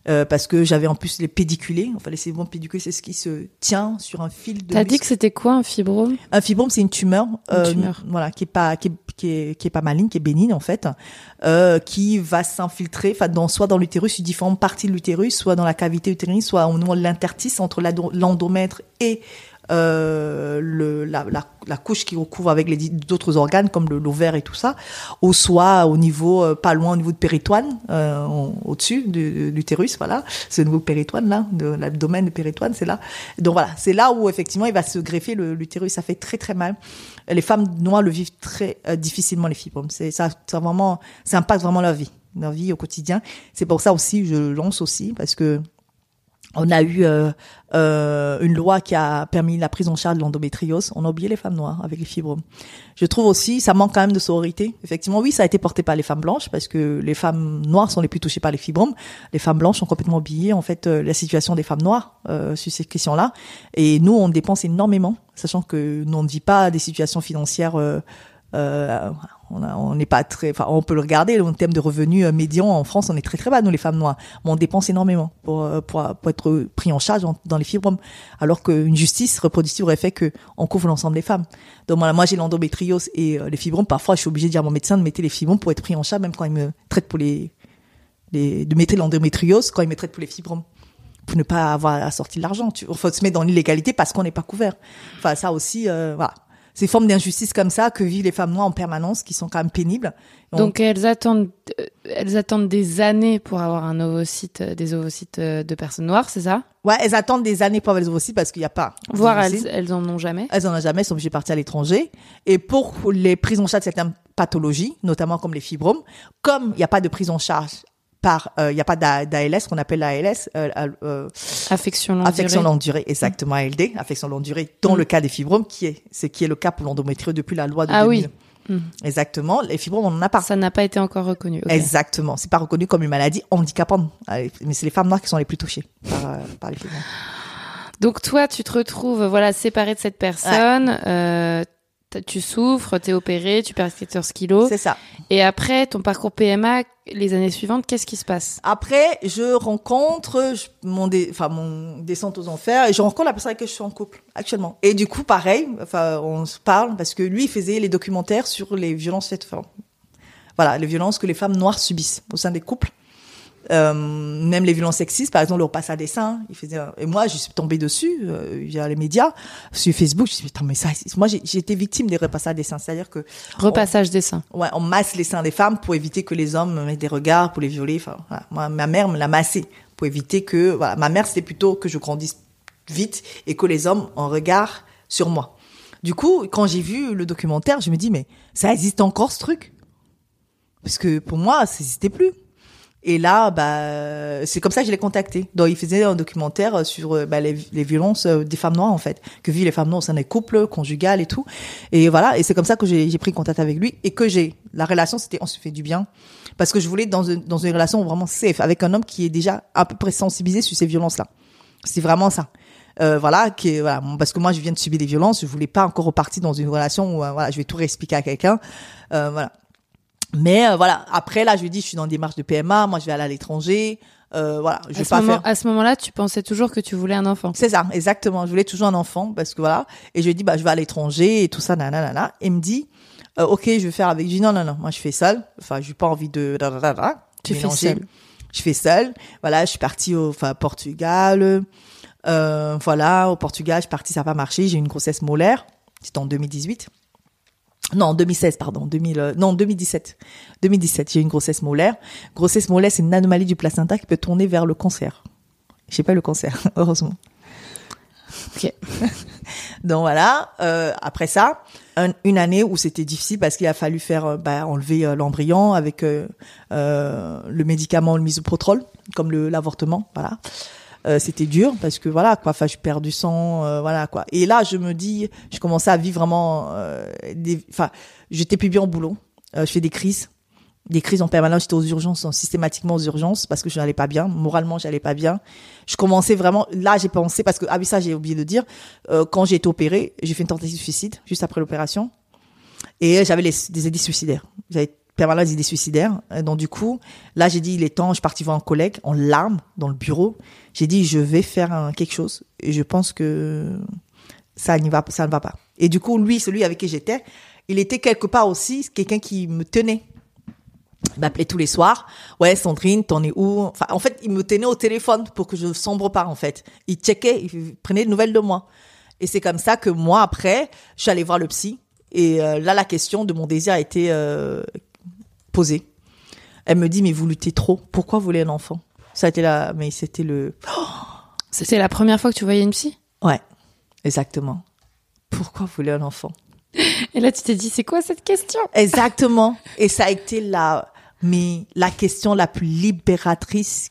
Euh, parce que j'avais en plus les pédiculés. Enfin, les fibromes pédiculés, c'est ce qui se tient sur un fil de. T'as dit que c'était quoi un fibrome? Un fibrome, c'est une tumeur, euh, tumeur. voilà, qui est pas, qui est, qui est, qui est pas maligne, qui est bénigne en fait, euh, qui va s'infiltrer, enfin, dans soit dans l'utérus, sur différentes parties de l'utérus, soit dans la cavité utérine, soit au niveau de l'interstice entre l'endomètre et euh, le, la, la, la couche qui recouvre avec les d'autres organes comme l'ovaire et tout ça, ou soit au niveau euh, pas loin au niveau de péritoine, euh, au-dessus de, de l'utérus, voilà, c'est au niveau de péritoine là, de l'abdomen de péritoine, c'est là. Donc voilà, c'est là où effectivement il va se greffer l'utérus, ça fait très très mal. Les femmes noires le vivent très euh, difficilement les fibromes, c'est ça, ça vraiment, ça impacte vraiment leur vie, leur vie au quotidien. C'est pour ça aussi je lance aussi parce que on a eu euh, euh, une loi qui a permis la prise en charge de l'endométriose. On a oublié les femmes noires avec les fibromes. Je trouve aussi, ça manque quand même de sororité. Effectivement, oui, ça a été porté par les femmes blanches parce que les femmes noires sont les plus touchées par les fibromes. Les femmes blanches ont complètement oublié en fait euh, la situation des femmes noires sur ces questions-là. Et nous, on dépense énormément, sachant que nous on ne vit pas des situations financières. On on n'est pas très, enfin, on peut le regarder en termes de revenus euh, médians en France, on est très très bas nous les femmes noires, mais on dépense énormément pour euh, pour, pour être pris en charge dans les fibromes, alors qu'une justice reproductive aurait fait que on couvre l'ensemble des femmes. Donc voilà, moi j'ai l'endométriose et euh, les fibromes. Parfois, je suis obligée de dire à mon médecin de mettre les fibromes pour être pris en charge, même quand il me traite pour les, les de mettre l'endométriose quand il me traite pour les fibromes pour ne pas avoir à sortir de l'argent. Tu, faut se mettre dans l'illégalité parce qu'on n'est pas couvert. Enfin, ça aussi, euh, voilà. Ces formes d'injustice comme ça que vivent les femmes noires en permanence, qui sont quand même pénibles. Donc elles attendent, euh, elles attendent des années pour avoir un ovocyte, euh, des ovocytes euh, de personnes noires, c'est ça? Ouais, elles attendent des années pour avoir les ovocytes parce qu'il n'y a pas. Voire elles, elles en ont jamais. Elles en ont jamais, elles sont obligées de partir à l'étranger. Et pour les prises en charge de certaines pathologies, notamment comme les fibromes, comme il n'y a pas de prise en charge par, euh, il n'y a pas d'A- d'ALS, qu'on appelle l'ALS, euh, euh, Affection longue affection durée. longue durée, exactement ALD, affection longue durée, dans Mm. le cas des fibromes, qui est, ce qui est le cas pour l'endométriose depuis la loi de Ah 2000. oui. Mm. Exactement. Les fibromes, on n'en a pas. Ça n'a pas été encore reconnu. ok. Exactement. C'est pas reconnu comme une maladie handicapante. Euh, Mais c'est les femmes noires qui sont les plus touchées par, euh, par les fibromes. Donc toi, tu te retrouves voilà séparé de cette personne. euh, tu souffres, t'es opéré, tu perds 14 kilos. C'est ça. Et après, ton parcours PMA, les années suivantes, qu'est-ce qui se passe? Après, je rencontre je- mon, dé- enfin, mon descente aux enfers et je rencontre la personne avec qui je suis en couple actuellement. Et du coup, pareil, enfin, on se parle parce que lui, il faisait les documentaires sur les violences faites. Voilà, les violences que les femmes noires subissent au sein des couples. Euh, même les violences sexistes, par exemple, le repasse à dessin. Il faisait, et moi, je suis tombée dessus euh, via les médias, sur Facebook. Je me suis dit, Putain, mais ça, c'est- moi, j'ai été victime des repasses à dessin. C'est-à-dire que Repassage des seins. Ouais, on masse les seins des femmes pour éviter que les hommes mettent des regards pour les violer. Enfin, voilà. Moi, ma mère me l'a massé pour éviter que, voilà, ma mère c'était plutôt que je grandisse vite et que les hommes en regard sur moi. Du coup, quand j'ai vu le documentaire, je me dis mais ça existe encore ce truc? Parce que pour moi, ça n'existait plus. Et là, bah, c'est comme ça que je l'ai contacté. Donc, il faisait un documentaire sur euh, bah, les, violences euh, des femmes noires, en fait, que vivent les femmes noires au sein des couples, conjugales et tout. Et voilà, et c'est comme ça que j'ai pris contact avec lui et que j'ai la relation, c'était on se fait du bien parce que je voulais dans une, dans une relation vraiment safe avec un homme qui est déjà à peu près sensibilisé sur ces violences-là. C'est vraiment ça. Euh, voilà, qui voilà, parce que moi je viens de subir des violences, je voulais pas encore repartir dans une relation où euh, voilà, je vais tout réexpliquer à quelqu'un. Euh, voilà. Mais euh, voilà, après là, je lui dis, je suis dans une démarche de PMA, moi je vais aller à l'étranger, euh, voilà, je vais À ce, pas moment, faire. à ce moment-là, tu pensais toujours que tu voulais un enfant. C'est ça, exactement. Je voulais toujours un enfant parce que voilà. Et je lui dit, bah, je vais à l'étranger et tout ça, nanana. Et il me dit, euh, ok, je vais faire avec. Je dis, non, non, non, moi, je fais seul. Enfin, j'ai pas envie de. Tu fais mélanger. seul. Je fais seul. Voilà, je suis partie au enfin, Portugal. Voilà, au Portugal, je suis partie, ça n'a pas marché. J'ai eu une grossesse molaire. C'était en 2018. Non, en 2016, pardon. 2000, euh, non, 2017. 2017, j'ai eu une grossesse molaire. Grossesse molaire, c'est une anomalie du placenta qui peut tourner vers le cancer. J'ai pas le cancer, heureusement. Ok. Donc voilà. Euh, après ça, un- une année où c'était difficile parce qu'il a fallu faire euh, bah, enlever euh, l'embryon avec euh, euh, le médicament le misoprostol, comme l'avortement. Voilà. Euh, c'était dur parce que voilà quoi. Enfin, je perds du sang, euh, voilà quoi. Et là, je me dis, je commençais à vivre vraiment. euh, Enfin, j'étais plus bien au boulot. Je fais des crises des crises en permanence, j'étais aux urgences, systématiquement aux urgences parce que je n'allais pas bien, moralement j'allais pas bien. Je commençais vraiment, là j'ai pensé parce que ah oui ça j'ai oublié de dire, quand j'ai été opérée, j'ai fait une tentative de suicide juste après l'opération et j'avais des idées suicidaires. Permanent des idées suicidaires. Et Donc du coup, là j'ai dit il est temps, je suis partie voir un collègue en larmes dans le bureau. J'ai dit je vais faire quelque chose et je pense que ça va, ça ne va pas. Et du coup lui, celui avec qui j'étais, il était quelque part aussi quelqu'un qui me tenait il m'appelait tous les soirs. Ouais, Sandrine, t'en es où? En fait, il me tenait au téléphone pour que je sombre pas, en fait. Il checkait, il prenait des nouvelles de moi. Et c'est comme ça que moi, après, allée voir le psy. Et euh, là, la question de mon désir a été euh, posée. Elle me dit, mais vous luttez trop. Pourquoi vous voulez un enfant? Ça a été là, mais c'était le... C'était la première fois que tu voyais une psy? Ouais, exactement. Pourquoi vous voulez un enfant? Et là, tu t'es dit, c'est quoi cette question? Exactement. Et ça a été la, mais la question la plus libératrice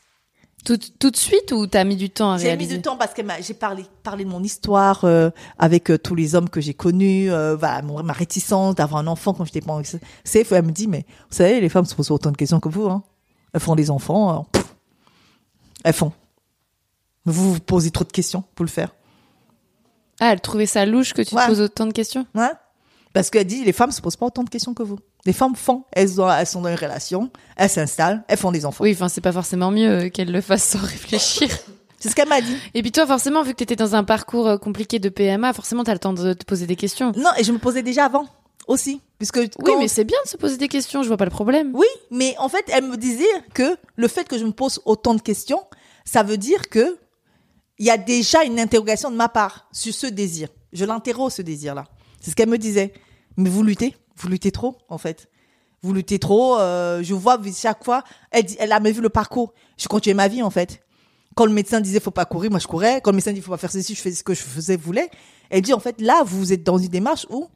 tout, tout de suite ou t'as mis du temps à J'ai mis réaliser du temps parce que j'ai parlé, parlé de mon histoire euh, avec euh, tous les hommes que j'ai connus, euh, voilà, mon- ma réticence d'avoir un enfant quand j'étais pas safe. Elle me dit, mais vous savez, les femmes se posent autant de questions que vous. Hein. Elles font des enfants, euh, pff, elles font. Vous vous posez trop de questions pour le faire. Ah, elle trouvait ça louche que tu Ouais. te poses autant de questions Parce qu'elle dit, les femmes se posent pas autant de questions que vous. Les femmes font, elles, ont, elles sont dans une relation, elles s'installent, elles font des enfants. Oui, enfin, c'est pas forcément mieux euh, qu'elle le fasse sans réfléchir. C'est ce qu'elle m'a dit. Et puis toi, forcément, vu que t'étais dans un parcours euh, compliqué de PMA, forcément, t'as le temps de te poser des questions. Non, et je me posais déjà avant aussi. Puisque Oui, quand- mais c'est bien de se poser des questions, je vois pas le problème. Oui, mais en fait, elle me disait que le fait que je me pose autant de questions, ça veut dire que il y a déjà une interrogation de ma part sur ce désir. Je l'interroge ce désir-là. C'est ce qu'elle me disait. Mais vous luttez, vous luttez trop, en fait. Vous luttez trop. euh, je vois chaque fois. Elle, dit- elle a même vu le parcours. Je continuais ma vie, en fait. Quand le médecin disait faut pas courir, moi je courais. Quand le médecin dit faut pas faire ceci, je faisais ce que je faisais, voulais. Elle dit en fait là, vous êtes dans une démarche où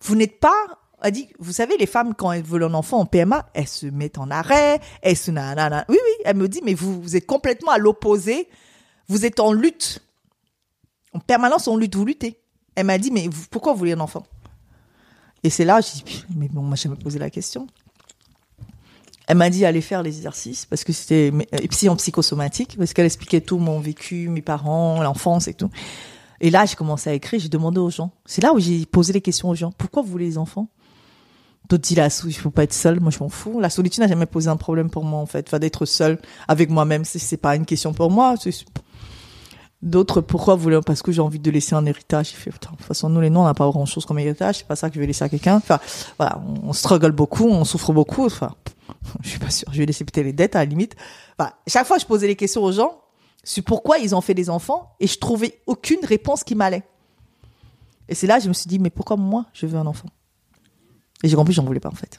vous n'êtes pas. Elle dit, vous savez, les femmes, quand elles veulent un enfant en PMA, elles se mettent en arrêt, elles se nanana. Oui, oui, elle me dit, mais vous, vous êtes complètement à l'opposé. Vous êtes en lutte. En permanence, on lutte, vous luttez. Elle m'a dit, mais vous- pourquoi vous voulez un enfant? Et c'est là, j'ai dit, mais bon, moi, je me posé la question. Elle m'a dit aller faire les exercices parce que c'était et psy en psychosomatique parce qu'elle expliquait tout mon vécu, mes parents, l'enfance et tout. Et là, j'ai commencé à écrire, j'ai demandé aux gens. C'est là où j'ai posé les questions aux gens. Pourquoi vous voulez les enfants? D'autres disent la il faut pas être seul. Moi, je m'en fous. La solitude n'a jamais posé un problème pour moi en fait. Enfin, d'être seul avec moi-même, c'est pas une question pour moi. D'autres, pourquoi voulez Parce que j'ai envie de laisser un héritage. J'ai fait, putain, de toute façon, nous les noms, on n'a pas grand chose comme héritage. C'est pas ça que je vais laisser à quelqu'un. Enfin, voilà, on, struggle beaucoup, on souffre beaucoup. Enfin, je suis pas sûre. Je vais laisser peut-être les dettes à la limite. Enfin, chaque fois, je posais les questions aux gens sur pourquoi ils ont fait des enfants et je trouvais aucune réponse qui m'allait. Et c'est là, je me suis dit, mais pourquoi moi, je veux un enfant? Et j'ai compris, j'en voulais pas en fait.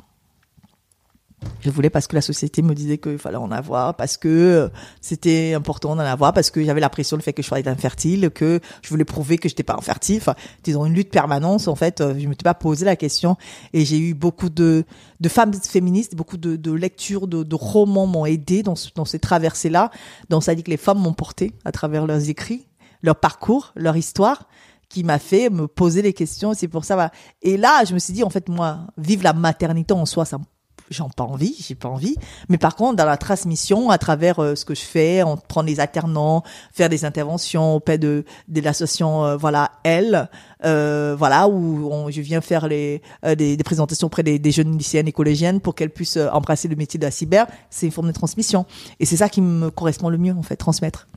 Je voulais parce que la société me disait qu'il fallait en avoir, parce que euh, c'était important d'en avoir, parce que j'avais la pression le fait que je sois infertile, que je voulais prouver que j'étais pas infertile. Enfin, dans une lutte permanente. En fait, euh, je m'étais pas posé la question. Et j'ai eu beaucoup de, femmes féministes, beaucoup de, lectures, de, romans m'ont aidé dans, ce- dans ces traversées-là. Donc, ça dit que les femmes m'ont porté à travers leurs écrits, leur parcours, leur histoire qui m'a fait me poser des questions. C'est pour ça. Et là, je me suis dit, en fait, moi, vivre la maternité en soi, ça, me- j'en pas envie, j'ai pas envie. Mais par contre, dans la transmission, à travers euh, ce que je fais, on prend des alternants, faire des interventions auprès de, de l'association, euh, voilà, elle, euh, voilà, où on- je viens faire les, euh, des, des présentations auprès des, des jeunes lycéennes et collégiennes pour qu'elles puissent euh, embrasser le métier de la cyber. C'est une forme de transmission. Et c'est ça qui me correspond le mieux, en fait, transmettre.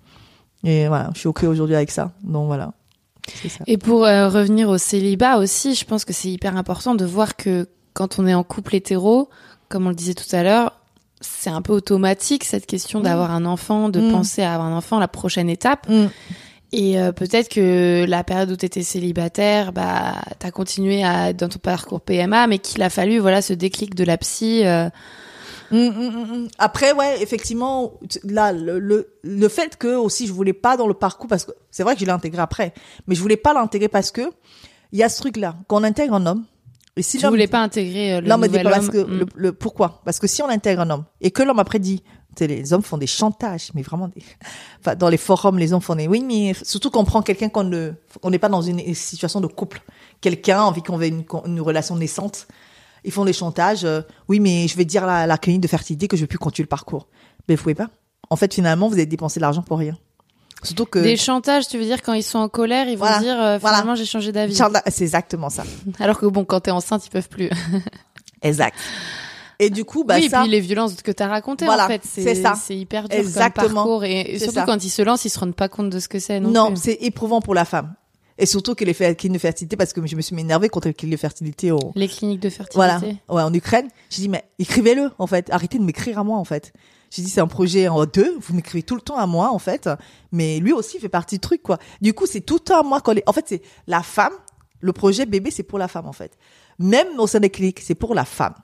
Et voilà, je suis OK aujourd'hui avec ça. Donc voilà. Ça. Et pour revenir au célibat aussi, je pense que c'est hyper important de voir que quand on est en couple hétéro, comme on le disait tout à l'heure, c'est un peu automatique cette question d'avoir un enfant, de Mm. penser à avoir un enfant, la prochaine étape. Mm. Et euh, peut-être que la période où tu étais célibataire, bah, tu as continué à, dans ton parcours PMA, mais qu'il a fallu voilà ce déclic de la psy. euh, Mm, mm, mm, mm. Après, ouais, effectivement, là, le, le, le fait que aussi je voulais pas dans le parcours, parce que c'est vrai que je l'ai intégré après, mais je voulais pas l'intégrer parce que il y a ce truc-là, qu'on intègre un homme, et si tu l'homme- voulais pas intégrer euh, le non, mais nouvel pas parce homme. que Mm. le, le- pourquoi? Parce que si on intègre un homme et que l'homme après dit, les hommes font des chantages, mais vraiment des, enfin, dans les forums, les hommes font des, oui, mais surtout qu'on prend quelqu'un qu'on ne, on n'est pas dans une situation de couple, quelqu'un envie qu'on ait une, une relation naissante, ils font des chantages. euh, oui, mais je vais dire à la, la clinique de fertilité que je vais plus continuer le parcours. Mais vous pouvez pas. En fait, finalement, vous avez dépensé de l'argent pour rien. Surtout que Des chantages, tu veux dire quand ils sont en colère, ils vont Voilà, dire euh, voilà. finalement j'ai changé d'avis. C'est exactement ça. Alors que bon, quand t'es enceinte, ils peuvent plus. Exact. Et du coup, bah oui, ça. et puis les violences que t'as racontées Voilà, en fait, c'est ça. c'est hyper dur Exactement. comme parcours et, surtout ça. quand ils se lancent, ils se rendent pas compte de ce que c'est. Non, Non, c'est éprouvant pour la femme. Et surtout que les cliniques de fertilité, parce que je me suis énervée contre les cliniques de fertilité au, les cliniques de fertilité. voilà, ouais, en Ukraine. J'ai dit, mais écrivez-le, en fait. Arrêtez de m'écrire à moi, en fait. J'ai dit, c'est un projet en deux. Vous m'écrivez tout le temps à moi, en fait. Mais lui aussi fait partie du truc, quoi. Du coup, c'est tout le temps à moi. Quand les... En fait, c'est la femme. Le projet bébé, c'est pour la femme, en fait. Même au sein des cliniques, c'est pour la femme.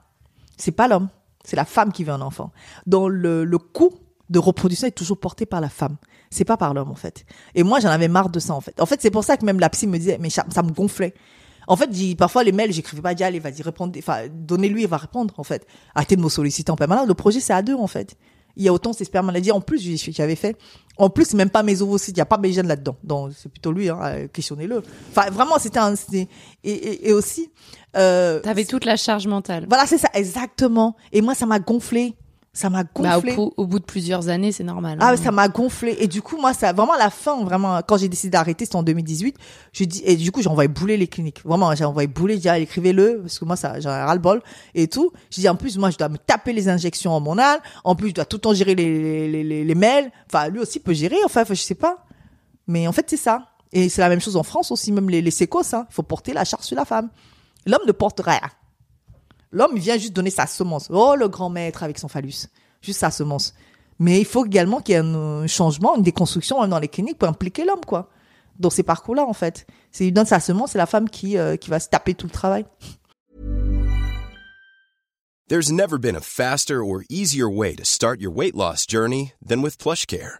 C'est pas l'homme. C'est la femme qui veut un enfant. Dans le, le coût de reproduction est toujours porté par la femme. C'est pas par l'homme, en fait. Et moi, j'en avais marre de ça, en fait. En fait, c'est pour ça que même la psy me disait, mais ça, me gonflait. En fait, parfois, les mails, j'écrivais pas, dis, allez, vas-y, répondre, enfin, donnez-lui, il va répondre, en fait. Arrêtez de me solliciter en permanence. Le projet, c'est à deux, en fait. Il y a autant ces spermes maladies. En plus, j'avais fait. En plus, même pas mes ovocytes. Il y a pas mes gènes là-dedans. Donc, c'est plutôt lui, hein. euh, Questionnez-le. Enfin, vraiment, c'était un, et, et, et aussi, euh, T'avais toute la charge mentale. voilà, c'est ça, exactement. Et moi, ça m'a gonflé. Ça m'a Bah, au, gonflé. au bout de plusieurs années, c'est normal. Ah, hein. ça m'a gonflé. Et du coup, moi, ça, vraiment, la fin, vraiment, quand j'ai décidé d'arrêter, c'était en 2018, je dis, et du coup, j'ai envoyé bouler les cliniques. Vraiment, j'ai envoyé bouler, j'ai dit, allez, écrivez-le, parce que moi, ça, j'en ai ras-le-bol et tout. J'ai dit, en plus, moi, je dois me taper les injections hormonales. En plus, je dois tout le temps gérer les, les, les, les mails. Enfin, lui aussi peut gérer, enfin, enfin, je sais pas. Mais en fait, c'est ça. Et c'est la même chose en France aussi, même les, les sécos, hein. Il faut porter la charge sur la femme. L'homme ne porte rien. L'homme, vient juste donner sa semence. Oh, le grand maître avec son phallus. Juste sa semence. Mais il faut également qu'il y ait un, un changement, une déconstruction même dans les cliniques pour impliquer l'homme, quoi. Dans ces parcours-là, en fait. C'est, il donne sa semence, c'est la femme qui, euh, qui va se taper tout le travail. There's never been a faster or easier way to start your weight loss journey than with PlushCare.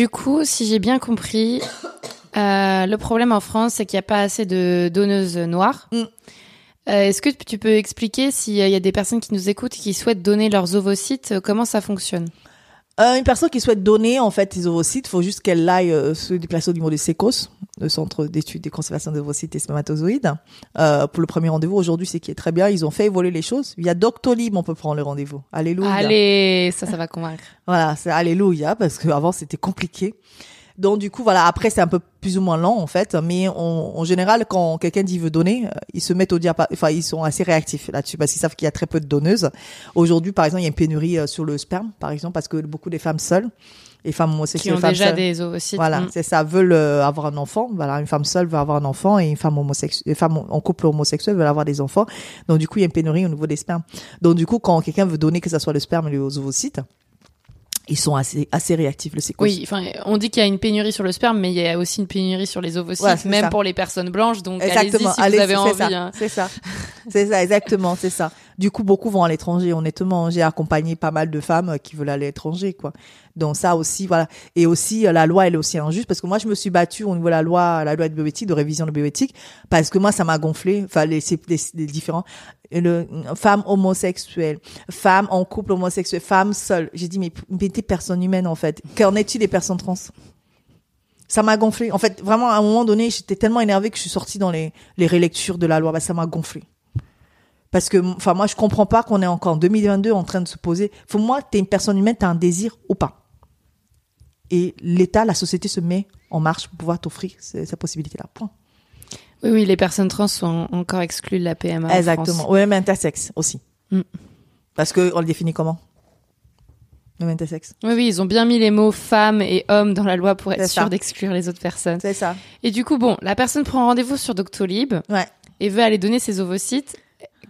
Du coup, si j'ai bien compris, euh, le problème en France, c'est qu'il n'y a pas assez de donneuses noires. Mm. Euh, Est-ce que tu peux expliquer s'il y a des personnes qui nous écoutent et qui souhaitent donner leurs ovocytes, euh, comment ça fonctionne? Euh, une personne qui souhaite donner en fait ses ovocytes, il faut juste qu'elle aille euh, se déplacer au niveau du SECOS, le Centre d'études et conservation des ovocytes et spermatozoïdes. Euh, pour le premier rendez-vous aujourd'hui, c'est qui est très bien. Ils ont fait évoluer les choses. Via Doctolib, on peut prendre le rendez-vous. Alléluia. Allez, ça, ça va convaincre. Voilà, c'est alléluia parce qu'avant c'était compliqué. Donc du coup voilà, après c'est un peu plus ou moins lent en fait, mais on- en général quand quelqu'un dit veut donner, euh, ils se mettent au diapason, enfin ils sont assez réactifs là-dessus parce qu'ils savent qu'il y a très peu de donneuses. Aujourd'hui par exemple il y a une pénurie euh, sur le sperme par exemple parce que beaucoup des femmes seules, les femmes Qui homosexuelles, ont les femmes déjà seules, des ovocytes. voilà, Mm. c'est ça, veulent euh, avoir un enfant. Voilà, une femme seule veut avoir un enfant et une femme homosexuelle, une femme en couple homosexuel veut avoir des enfants. Donc du coup, il y a une pénurie au niveau des spermes. Donc du coup, quand quelqu'un veut donner que ce soit le sperme et les ovocytes, ils sont assez assez réactifs le sécos. Oui, enfin, on dit qu'il y a une pénurie sur le sperme, mais il y a aussi une pénurie sur les ovocytes, Ouais, même ça. pour les personnes blanches. Donc, allez-y si Allez, vous avez c'est envie. ça, hein. C'est ça. C'est ça, exactement, c'est ça. Du coup, beaucoup vont à l'étranger. Honnêtement, j'ai accompagné pas mal de femmes qui veulent aller à l'étranger, quoi. Donc ça aussi, voilà. Et aussi, euh, la loi, elle est aussi injuste parce que moi, je me suis battue au niveau de la loi, la loi de bioéthique, de révision de bioéthique, parce que moi, ça m'a gonflé. Enfin, les, les, les différents, femme homosexuelle, femme en couple homosexuel, femme seule. J'ai dit, mais, mais t'es personne humaine, en fait. Qu'en est-il des personnes trans? ça m'a gonflé. En fait, vraiment, à un moment donné, j'étais tellement énervée que je suis sortie dans les, les rélectures de la loi. Bah, ça m'a gonflé. Parce que, enfin, moi, je comprends pas qu'on est encore en 2022 en train de se poser. Faut moi, t'es une personne humaine, t'as un désir ou pas. Et l'État, la société se met en marche pour pouvoir t'offrir ce- cette possibilité-là. Point. Oui, oui, les personnes trans sont encore exclues de la PMA. en Exactement. France. Ouais, mais intersexe aussi. Mm. Parce que on le définit comment? Le même intersexe. Oui, oui, ils ont bien mis les mots femme et homme dans la loi pour être sûr d'exclure les autres personnes. C'est ça. Et du coup, bon, la personne prend rendez-vous sur Doctolib Ouais. et veut aller donner ses ovocytes.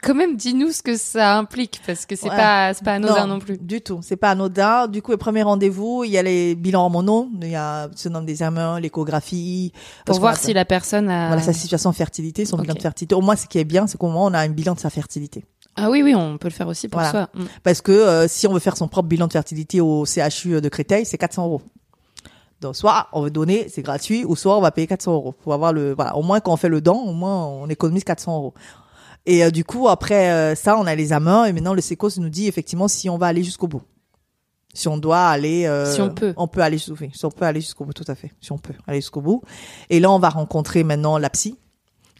Quand même, dis-nous ce que ça implique, parce que c'est Ouais. pas, pas anodin non, plus. Du tout, c'est pas anodin. Du coup, le premier rendez-vous, il y a les bilans hormonaux, il y a ce nombre d'examens, l'échographie. Pour voir si la personne a. voilà sa situation de fertilité, son bilan de fertilité. Au moins, ce qui est bien, c'est qu'au moins on a un bilan de sa fertilité. Ah oui, oui, on peut le faire aussi pour Voilà. soi. Mm. Parce que euh, si on veut faire son propre bilan de fertilité au CHU de Créteil, c'est 400 euros. Donc soit on veut donner, c'est gratuit, ou soit on va payer 400 euros pour avoir le. Voilà, au moins quand on fait le don, au moins on économise 400 euros. Et euh, du coup, après euh, ça, on a les amants et maintenant le SECOS nous dit effectivement si on va aller jusqu'au bout. Si on doit aller, euh, Si on peut. on peut aller jusqu'au bout. Si on peut aller jusqu'au bout, tout à fait. Si on peut aller jusqu'au bout. Et là, on va rencontrer maintenant la psy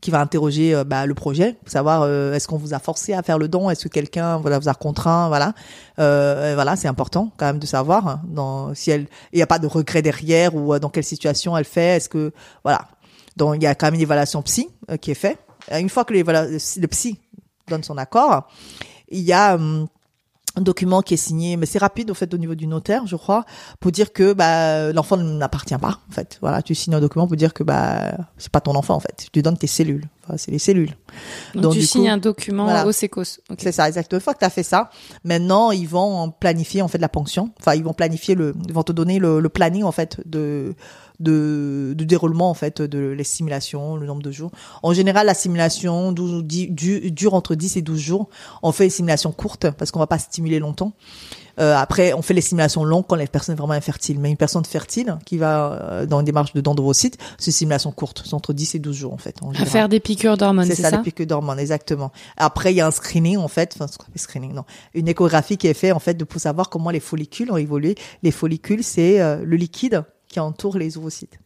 qui va interroger euh, bah, le projet, pour savoir euh, est-ce qu'on vous a forcé à faire le don, est-ce que quelqu'un voilà vous a contraint, voilà, euh, voilà, c'est important quand même de savoir hein, dans si elle, il n'y a pas de regret derrière ou dans quelle situation elle fait, est-ce que voilà, donc il y a quand même une évaluation psy qui est faite. Euh, Une fois que l'évala- le psy donne son accord, il y a hum, un document qui est signé, mais c'est rapide au fait au niveau du notaire, je crois, pour dire que bah l'enfant n'appartient pas. En fait, voilà, tu signes un document pour dire que bah c'est pas ton enfant en fait. Tu lui donnes tes cellules. Enfin, c'est les cellules. Donc, Donc, tu signes coup, un document voilà. au SECOS. Ok. C'est ça, exactement. Une fois que tu as fait ça, maintenant ils vont planifier en fait la ponction. Enfin, ils vont planifier le, ils vont te donner le, le planning en fait de de, de déroulement en fait de les simulations, le nombre de jours. En général, la simulation 12, 10 du- dure entre 10 et 12 jours. On fait une simulation courte parce qu'on va pas stimuler longtemps. Euh, après, on fait les simulations longues quand la personne est vraiment infertile. Mais une personne fertile qui va euh, dans une démarche de dendrocyte, c'est une simulation courte. C'est entre 10 et 12 jours en fait. en À faire des piqûres d'hormones, C'est c'est ça, ça, les piqûres d'hormones, exactement. Après, il y a un screening, en fait, enfin, screening, non, une échographie qui est faite, en fait, de, pour savoir comment les follicules ont évolué. Les follicules, c'est euh, le liquide qui entoure les ovocytes.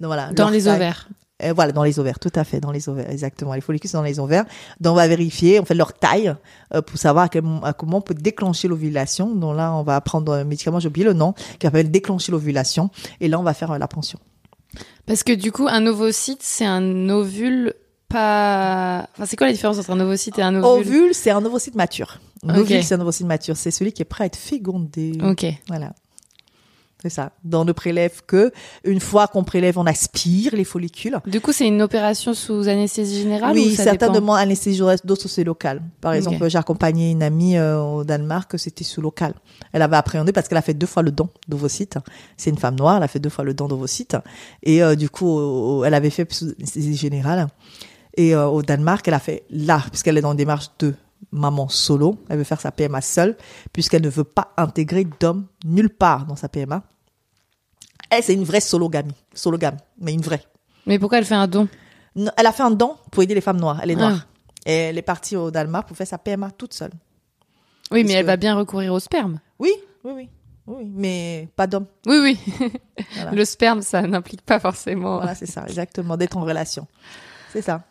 Donc voilà. Dans les taille. ovaires. Voilà, dans les ovaires, tout à fait, dans les ovaires, exactement. Les follicules, c'est dans les ovaires. Donc, on va vérifier, on fait leur taille euh, pour savoir à, quel, à comment on peut déclencher l'ovulation. Donc là, on va prendre un médicament, j'ai oublié le nom, qui s'appelle déclencher l'ovulation. Et là, on va faire euh, la pension. Parce que du coup, un ovocyte, c'est un ovule pas. Enfin, c'est quoi la différence entre un ovocyte et un ovule? Ovule, c'est un ovocyte mature. Un ovule, c'est un ovocyte mature. C'est celui qui est prêt à être fécondé. Ok. Voilà. C'est ça. On ne prélève que une fois qu'on prélève, on aspire les follicules. Du coup, c'est une opération sous anesthésie générale ou oui, ça certains demandent anesthésie générale, d'autres c'est local. Par exemple, j'ai accompagné une amie euh, au Danemark, c'était sous local. Elle avait appréhendé parce qu'elle a fait deux fois le don d'ovocytes. C'est une femme noire, elle a fait deux fois le don d'ovocytes. Et euh, du coup, elle avait fait sous anesthésie générale. Et euh, au Danemark, elle a fait là, puisqu'elle est dans une démarche de maman solo, elle veut faire sa PMA seule, puisqu'elle ne veut pas intégrer d'homme nulle part dans sa PMA. Elle, c'est une vraie sologamie, sologame, mais une vraie. Mais pourquoi elle fait un don? Elle a fait un don pour aider les femmes noires. Elle est noire. Ah. Et elle est partie au Danemark pour faire sa PMA toute seule. Oui, mais elle que- va bien recourir au sperme. Oui, oui, oui. Oui, mais pas d'homme. Oui, oui. Voilà. Le sperme, ça n'implique pas forcément. Voilà, c'est ça, exactement, d'être en relation. C'est ça.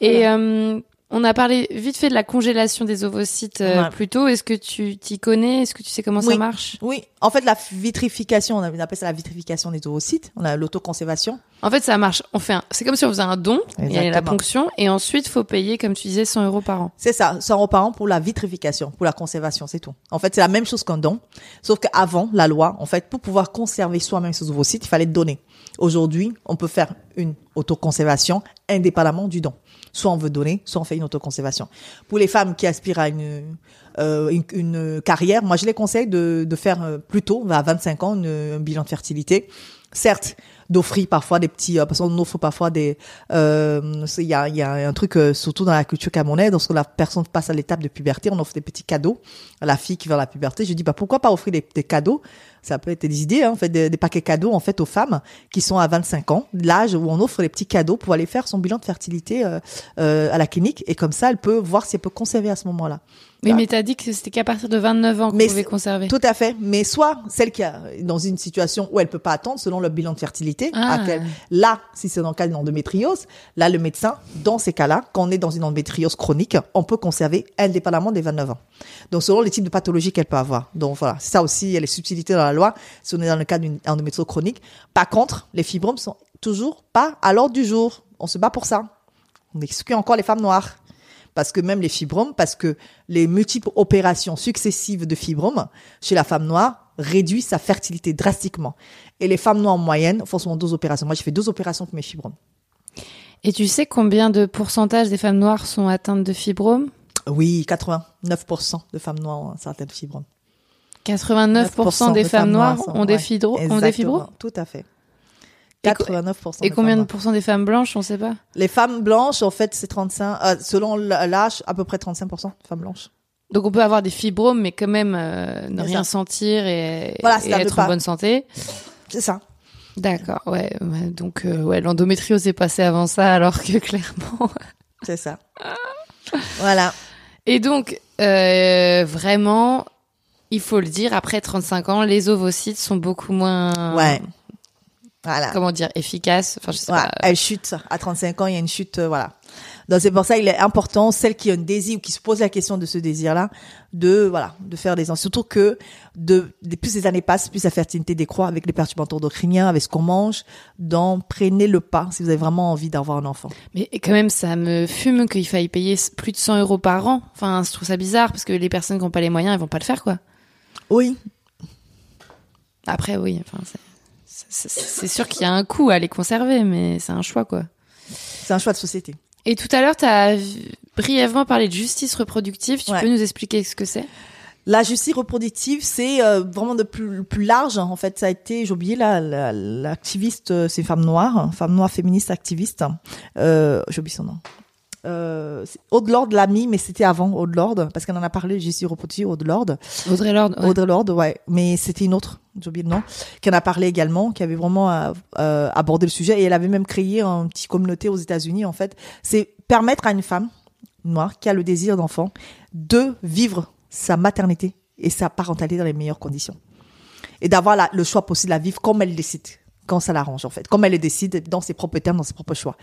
Et euh, on a parlé vite fait de la congélation des ovocytes euh, Ouais. plus tôt. Est-ce que tu t'y connais? Est-ce que tu sais comment ça marche? Oui, en fait, la vitrification, on appelle ça la vitrification des ovocytes. On a l'autoconservation. En fait, ça marche. On fait un... C'est comme si on faisait un don, il y a la ponction, et ensuite, faut payer, comme tu disais, 100 euros par an. C'est ça, 100 euros par an pour la vitrification, pour la conservation, c'est tout. En fait, c'est la même chose qu'un don, sauf qu'avant, la loi, en fait, pour pouvoir conserver soi-même ses ovocytes, il fallait donner. Aujourd'hui, on peut faire une autoconservation indépendamment du don. Soit on veut donner, soit on fait une autoconservation. Pour les femmes qui aspirent à une, euh, une, une carrière, moi je les conseille de, de faire euh, plus tôt, à 25 ans, une- un bilan de fertilité. Certes, d'offrir parfois des petits, euh, parce qu'on offre parfois des, euh, il y a, y a un truc euh, surtout dans la culture camerounaise, lorsque la personne passe à l'étape de puberté, on offre des petits cadeaux à la fille qui va à la puberté. Je dis bah pourquoi pas offrir des, des cadeaux Ça peut être des idées, hein, en fait, des, paquets cadeaux en fait aux femmes qui sont à 25 ans, l'âge où on offre les petits cadeaux pour aller faire son bilan de fertilité euh, euh, à la clinique et comme ça elle peut voir si elle peut conserver à ce moment-là. Oui, Ah. mais t'as dit que c'était qu'à partir de 29 ans qu'on pouvait conserver. Tout à fait. Mais soit celle qui est dans une situation où elle peut pas attendre selon le bilan de fertilité. Ah. à quel- Là, si c'est dans le cas d'une endométriose, là, le médecin, dans ces cas-là, quand on est dans une endométriose chronique, on peut conserver indépendamment des 29 ans. Donc, selon les types de pathologies qu'elle peut avoir. Donc, voilà. Ça aussi, il y a les subtilités dans la loi, si on est dans le cas d'une endométriose chronique. Par contre, les fibromes sont toujours pas à l'ordre du jour. On se bat pour ça. On exclut encore les femmes noires. Parce que même les fibromes, parce que les multiples opérations successives de fibromes chez la femme noire réduisent sa fertilité drastiquement. Et les femmes noires en moyenne font souvent deux opérations. Moi, j'ai fait deux opérations pour mes fibromes. Et tu sais combien de pourcentage des femmes noires sont atteintes de fibromes Oui, 89% de femmes noires ont certaines fibromes. 89% des de femmes noires sont- ont des ouais, fibros Tout à fait. Et co- 89%. Et combien de pourcents des femmes blanches, on sait pas Les femmes blanches, en fait, c'est 35, euh, selon l'âge, à peu près 35% de femmes blanches. Donc on peut avoir des fibromes, mais quand même euh, ne rien ça. sentir et, Voilà, être en bonne santé. C'est ça. D'accord, ouais. ouais, donc euh, ouais, l'endométriose est passée avant ça, alors que clairement. C'est ça. voilà. Et donc euh, vraiment, il faut le dire, après 35 ans, les ovocytes sont beaucoup moins. Ouais. Voilà. Comment dire, efficaces. Enfin, je sais pas. elle chute. À 35 ans, il y a une chute, euh, voilà. Donc c'est pour ça il est important, celles qui ont un désir ou qui se posent la question de ce désir-là, de voilà, de faire des enfants. Surtout que de, de plus les années passent, plus la fertilité décroît avec les perturbateurs endocriniens, avec ce qu'on mange. Donc prenez le pas si vous avez vraiment envie d'avoir un enfant. Mais quand même, ça me fume qu'il faille payer plus de 100 euros par an. Enfin, je trouve ça bizarre parce que les personnes qui n'ont pas les moyens, elles vont pas le faire, quoi. Oui, Après, oui, enfin, c'est- c'est sûr qu'il y a un coût à les conserver, mais c'est un choix, quoi. c'est un choix de société. Et tout à l'heure, tu as brièvement parlé de justice reproductive. Tu Ouais. peux nous expliquer ce que c'est? La justice reproductive, c'est euh, vraiment de plus, plus large. En fait, ça a été, j'ai oublié la- la- l'activiste, euh, c'est une femme noire, femme noire féministe activiste. Euh, j'ai oublié son nom. Euh, Aude Lorde l'a mis, mais c'était avant Aude Lorde, parce qu'elle en a parlé, justice reproductive, Aude Lorde. Audrey Lorde. ouais. Audrey Lorde, ouais, mais c'était une autre, j'ai oublié le nom, qui en a parlé également, qui avait vraiment euh, euh, abordé le sujet, et elle avait même créé une petite communauté aux États-Unis, en fait. C'est permettre à une femme noire qui a le désir d'enfant de vivre sa maternité et sa parentalité dans les meilleures conditions. Et d'avoir le choix possible de la vivre comme elle décide, quand ça l'arrange, en fait, comme elle le décide dans ses propres termes, dans ses propres choix.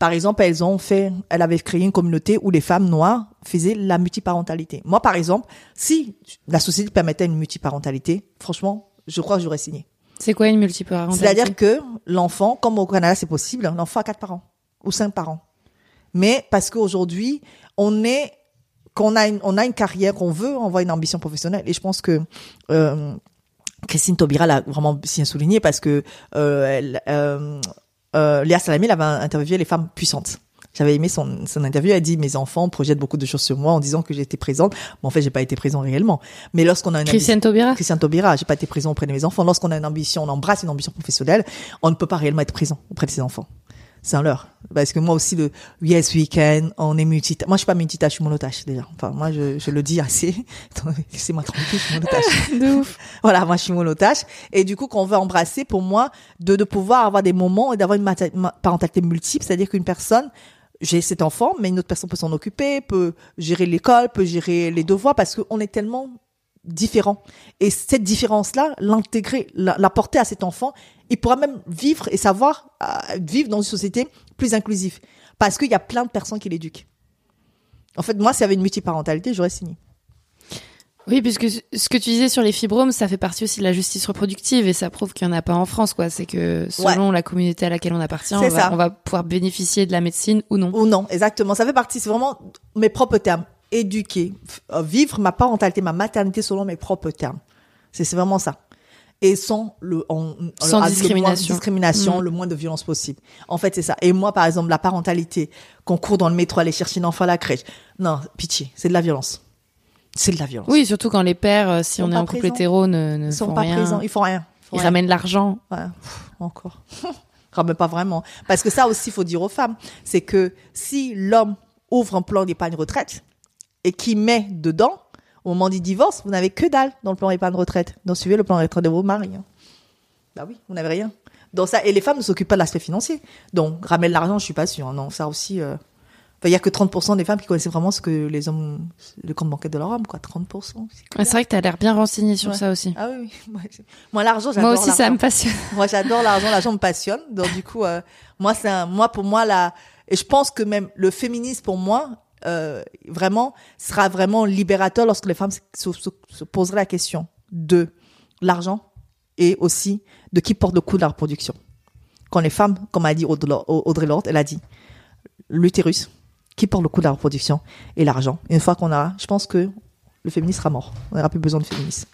Par exemple, elles ont fait, elle avait créé une communauté où les femmes noires faisaient la multiparentalité. Moi, par exemple, si la société permettait une multiparentalité, franchement, je crois que j'aurais signé. C'est quoi une multiparentalité? C'est-à-dire que l'enfant, comme au Canada c'est possible, l'enfant a quatre parents ou cinq parents. Mais parce qu'aujourd'hui, on est, qu'on a une, on a une carrière, qu'on veut avoir une ambition professionnelle. Et je pense que euh, Christine Taubira l'a vraiment bien souligné parce que euh, elle, euh, euh, Léa Salamé elle avait interviewé les femmes puissantes. J'avais aimé son, son interview. Elle dit mes enfants projettent beaucoup de choses sur moi en disant que j'étais présente. Mais en fait, j'ai pas été présent réellement. Mais lorsqu'on a une Christiane Taubira Christiane Taubira, j'ai pas été présent auprès de mes enfants. Lorsqu'on a une ambition, on embrasse une ambition professionnelle, on ne peut pas réellement être présent auprès de ses enfants. C'est un leurre. Parce que moi aussi, le yes weekend, on est multitâche. Moi, je suis pas multitâche, je suis monotache déjà. Enfin, moi, je, je le dis assez. Laissez-moi tranquille, je suis monotache. De ouf. Voilà, moi je suis monotache. Et du coup, qu'on veut embrasser, pour moi, de, de pouvoir avoir des moments et d'avoir une parentalité multiple, c'est-à-dire qu'une personne, j'ai cet enfant, mais une autre personne peut s'en occuper, peut gérer l'école, peut gérer les devoirs, parce qu'on est tellement différents. Et cette différence-là, l'intégrer, la- l'apporter à cet enfant, il pourra même vivre et savoir euh, vivre dans une société plus inclusive. Parce qu'il y a plein de personnes qui l'éduquent. En fait, moi, s'il y avait une multiparentalité, j'aurais signé. Oui, puisque ce que tu disais sur les fibromes, ça fait partie aussi de la justice reproductive et ça prouve qu'il n'y en a pas en France, quoi. C'est que selon la communauté à laquelle on appartient, on va, on va pouvoir bénéficier de la médecine ou non. Ou non, exactement. Ça fait partie, c'est vraiment mes propres termes. Éduquer, euh, vivre ma parentalité, ma maternité selon mes propres termes. C'est vraiment ça. Et sans le, en- Sans le- le discrimination. moins de discrimination, Mm. le moins de violence possible. En fait, c'est ça. Et moi, par exemple, la parentalité, qu'on court dans le métro, aller chercher un enfant à la crèche. Non, pitié, c'est de la violence. C'est de la violence. Oui, surtout quand les pères, euh, si on est en couple présents. hétéro, ne, ne Ils sont font pas rien. présents, ils font rien. Ils font Ils rien. ramènent l'argent. Ouais, encore. Ramène pas vraiment. Parce que ça aussi, il faut dire aux femmes, c'est que si l'homme ouvre un plan d'épargne retraite et qui met dedans, au moment du divorce, vous n'avez que dalle dans le plan d'épargne retraite. Donc suivez le plan retraite de vos maris. hein. Bah oui, vous n'avez rien. Donc ça, et les femmes ne s'occupent pas de l'aspect financier. Donc ramène l'argent, je suis pas sûre. Non, ça aussi. euh, enfin, Il y a que 30% des femmes qui connaissaient vraiment ce que les hommes, le compte bancaire de leur homme, quoi. 30%. c'est vrai que t'as l'air bien renseigné sur Ouais. ça aussi. Ah oui, oui. Moi, l'argent, j'adore Moi aussi, ça me passionne. Moi, j'adore l'argent, l'argent me passionne. Donc, du coup, euh, moi, c'est un, moi, pour moi, là, et je pense que même le féminisme, pour moi, euh, vraiment, sera vraiment libérateur lorsque les femmes se, se, se- se poseraient la question de l'argent et aussi de qui porte le coût de la reproduction. Quand les femmes, comme a dit Audre Audrey Lorde, elle a dit l'utérus, qui porte le coût de la reproduction et l'argent. Une fois qu'on a, je pense que le féminisme sera mort. On n'aura plus besoin de féminisme.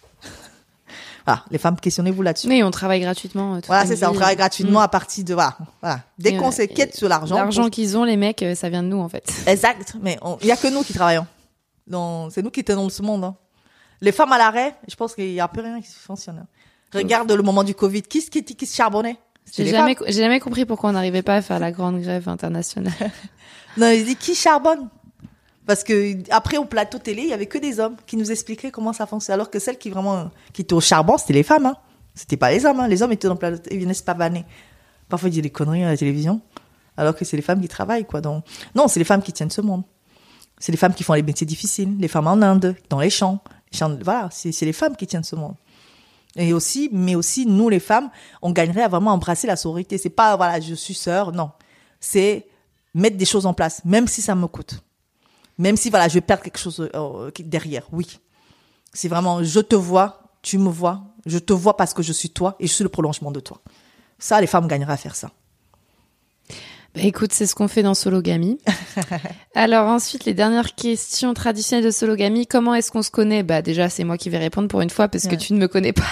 Voilà, les femmes, questionnez-vous là-dessus. Oui, on travaille gratuitement. euh, Voilà, c'est ça. On travaille gratuitement Mm. à partir de voilà. voilà. Dès qu'on s'inquiète sur l'argent, L'argent qu'ils ont, les mecs, euh, ça vient de nous, en fait. exact. Mais on- il y a que nous qui travaillons. Donc c'est nous qui tenons ce monde. hein. Les femmes à l'arrêt, je pense qu'il y a plus rien qui fonctionne. hein. Regarde le moment du Covid. Qui qui qui, qui se charbonnait? J'ai jamais, jamais compris pourquoi on n'arrivait pas à faire la grande grève internationale. Non, il dit qui charbonne? Parce que après au plateau télé, il y avait que des hommes qui nous expliquaient comment ça fonctionne, alors que celles qui vraiment qui étaient au charbon, c'était les femmes. Hein. C'était pas les hommes. Hein. Les hommes étaient dans le plateau, ils venaient se pavaner. Parfois ils disaient des conneries à la télévision, alors que c'est les femmes qui travaillent quoi. Donc non, c'est les femmes qui tiennent ce monde. C'est les femmes qui font les métiers difficiles, les femmes en Inde, dans les champs. Les champs- voilà, c'est les femmes qui tiennent ce monde. Et aussi, mais aussi nous les femmes, on gagnerait à vraiment embrasser la sororité. C'est pas voilà, je suis sœur, non. C'est mettre des choses en place, même si ça me coûte. Même si voilà, je vais perdre quelque chose euh, derrière. Oui. C'est vraiment je te vois, tu me vois, je te vois parce que je suis toi et je suis le prolongement de toi. Ça, les femmes gagneraient à faire ça. Bah, écoute, c'est ce qu'on fait dans Sologamy. Alors ensuite, les dernières questions traditionnelles de Sologamy. Comment est-ce qu'on se connaît? Bah déjà, c'est moi qui vais répondre pour une fois parce que Ouais. tu ne me connais pas.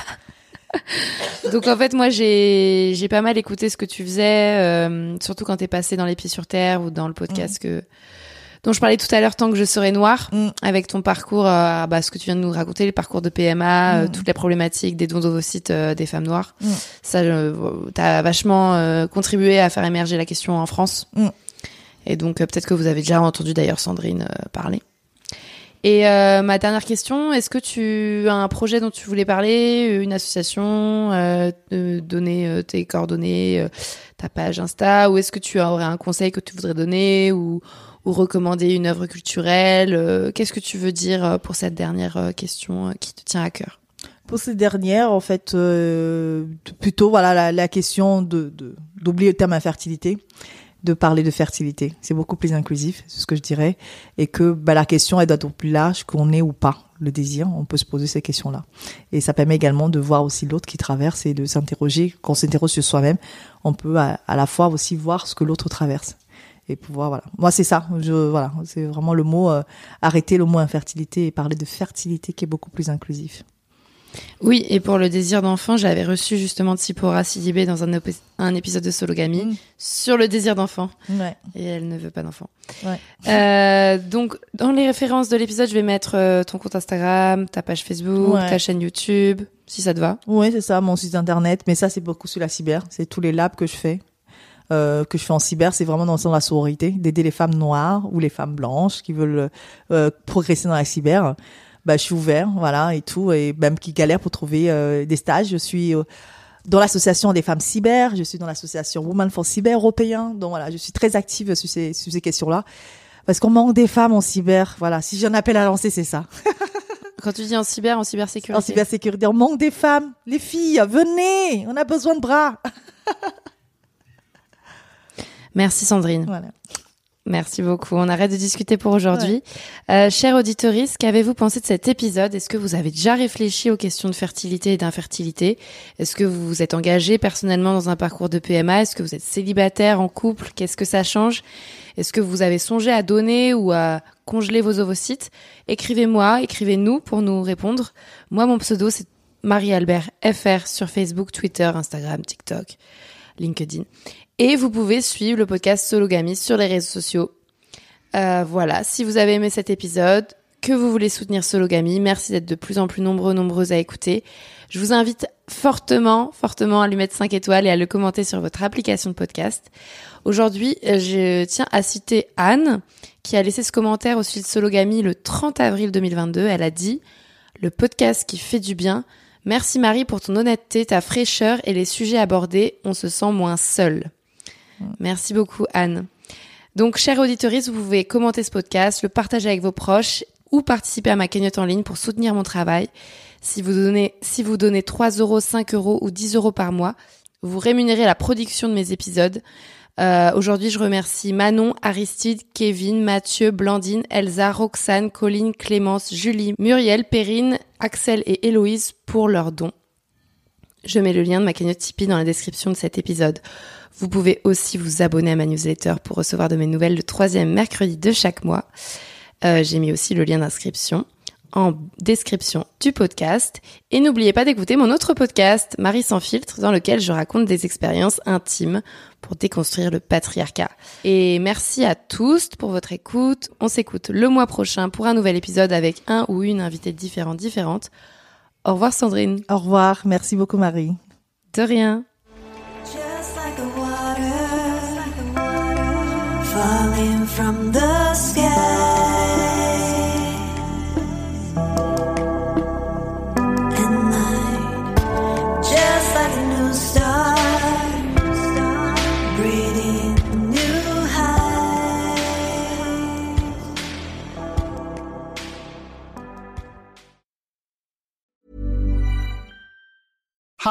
Donc en fait, moi, j'ai j'ai pas mal écouté ce que tu faisais, euh, surtout quand t'es passé dans les pieds sur terre ou dans le podcast que dont je parlais tout à l'heure, tant que je serai noire, Mm. avec ton parcours, euh, bah, ce que tu viens de nous raconter, le parcours de PMA, euh, Mm. toutes les problématiques des dons d'ovocytes euh, des femmes noires. Mm. Ça, euh, t'as vachement contribué à faire émerger la question en France. Et donc peut-être que vous avez déjà entendu d'ailleurs Sandrine parler. Et euh, ma dernière question, est-ce que tu as un projet dont tu voulais parler, une association, euh, donner tes coordonnées, ta page Insta, ou est-ce que tu aurais un conseil que tu voudrais donner ou, ou recommander une œuvre culturelle euh, Qu'est-ce que tu veux dire euh, pour cette dernière euh, question qui te tient à cœur? Pour ces dernières, en fait, euh, plutôt voilà la, la question de d'oublier le terme infertilité, de parler de fertilité. C'est beaucoup plus inclusif, c'est ce que je dirais, et que bah, la question doit être plus large qu'on ait ou pas le désir. On peut se poser ces questions-là, et ça permet également de voir aussi l'autre qui traverse et de s'interroger. Quand on s'interroge sur soi-même, on peut à la fois aussi voir ce que l'autre traverse et pouvoir voilà. Moi c'est ça, je voilà, c'est vraiment le mot euh, arrêter le mot infertilité et parler de fertilité qui est beaucoup plus inclusif. Oui, et pour le désir d'enfant, j'avais reçu justement Tsipora Sidibé dans un, épisode de Sologamy Mm. sur le désir d'enfant. Ouais. Et elle ne veut pas d'enfant. Ouais. Euh, donc, dans les références de l'épisode, je vais mettre euh, ton compte Instagram, ta page Facebook, Ouais. ta chaîne YouTube, si ça te va. Oui, c'est ça, mon site internet. Mais ça, c'est beaucoup sur la cyber. C'est tous les labs que je fais. Euh, que je fais en cyber, c'est vraiment dans le sens de la sororité, d'aider les femmes noires ou les femmes blanches qui veulent euh, progresser dans la cyber. Bah, je suis ouvert, voilà, et tout, et même qui galèrent pour trouver euh, des stages. Je suis euh, dans l'association des femmes cyber, je suis dans l'association Women for Cyber européen. Donc voilà, je suis très active sur ces, sur ces questions-là. Parce qu'on manque des femmes en cyber. Voilà, si j'ai un appel à lancer, c'est ça. Quand tu dis en cyber, en cybersécurité. En cybersécurité, on manque des femmes. Les filles, venez, on a besoin de bras. Merci Sandrine. Voilà. Merci beaucoup. On arrête de discuter pour aujourd'hui. Euh, chère auditorice, qu'avez-vous pensé de cet épisode? Est-ce que vous avez déjà réfléchi aux questions de fertilité et d'infertilité? Est-ce que vous vous êtes engagé personnellement dans un parcours de PMA Est-ce que vous êtes célibataire, en couple? Qu'est-ce que ça change? Est-ce que vous avez songé à donner ou à congeler vos ovocytes? Écrivez-moi, écrivez-nous pour nous répondre. Moi, mon pseudo, c'est Marie-Albert FR sur Facebook, Twitter, Instagram, TikTok, LinkedIn. Et vous pouvez suivre le podcast Sologamy sur les réseaux sociaux. Euh, voilà, si vous avez aimé cet épisode, que vous voulez soutenir Sologamy, merci d'être de plus en plus nombreux, nombreuses à écouter. Je vous invite fortement, fortement à lui mettre 5 étoiles et à le commenter sur votre application de podcast. Aujourd'hui, je tiens à citer Anne, qui a laissé ce commentaire au sujet de Sologamy le 30 avril 2022. Elle a dit « Le podcast qui fait du bien. Merci Marie pour ton honnêteté, ta fraîcheur et les sujets abordés. On se sent moins seul. » Merci beaucoup Anne. Donc, chers auditeurs, vous pouvez commenter ce podcast, le partager avec vos proches ou participer à ma cagnotte en ligne pour soutenir mon travail. Si vous donnez, si vous donnez 3 euros, 5 euros ou 10 euros par mois, vous rémunérez la production de mes épisodes. Euh, Aujourd'hui, je remercie Manon, Aristide, Kevin, Mathieu, Blandine, Elsa, Roxane, Colline, Clémence, Julie, Muriel, Perrine, Axel et Héloïse pour leurs dons. Je mets le lien de ma cagnotte Tipeee dans la description de cet épisode. Vous pouvez aussi vous abonner à ma newsletter pour recevoir de mes nouvelles le troisième mercredi de chaque mois. Euh, J'ai mis aussi le lien d'inscription en description du podcast. Et n'oubliez pas d'écouter mon autre podcast, Marie sans filtre, dans lequel je raconte des expériences intimes pour déconstruire le patriarcat. Et merci à tous pour votre écoute. On s'écoute le mois prochain pour un nouvel épisode avec un ou une invitée différente, différente. Au revoir Sandrine. Au revoir. Merci beaucoup, Marie. De rien. Falling from the sky.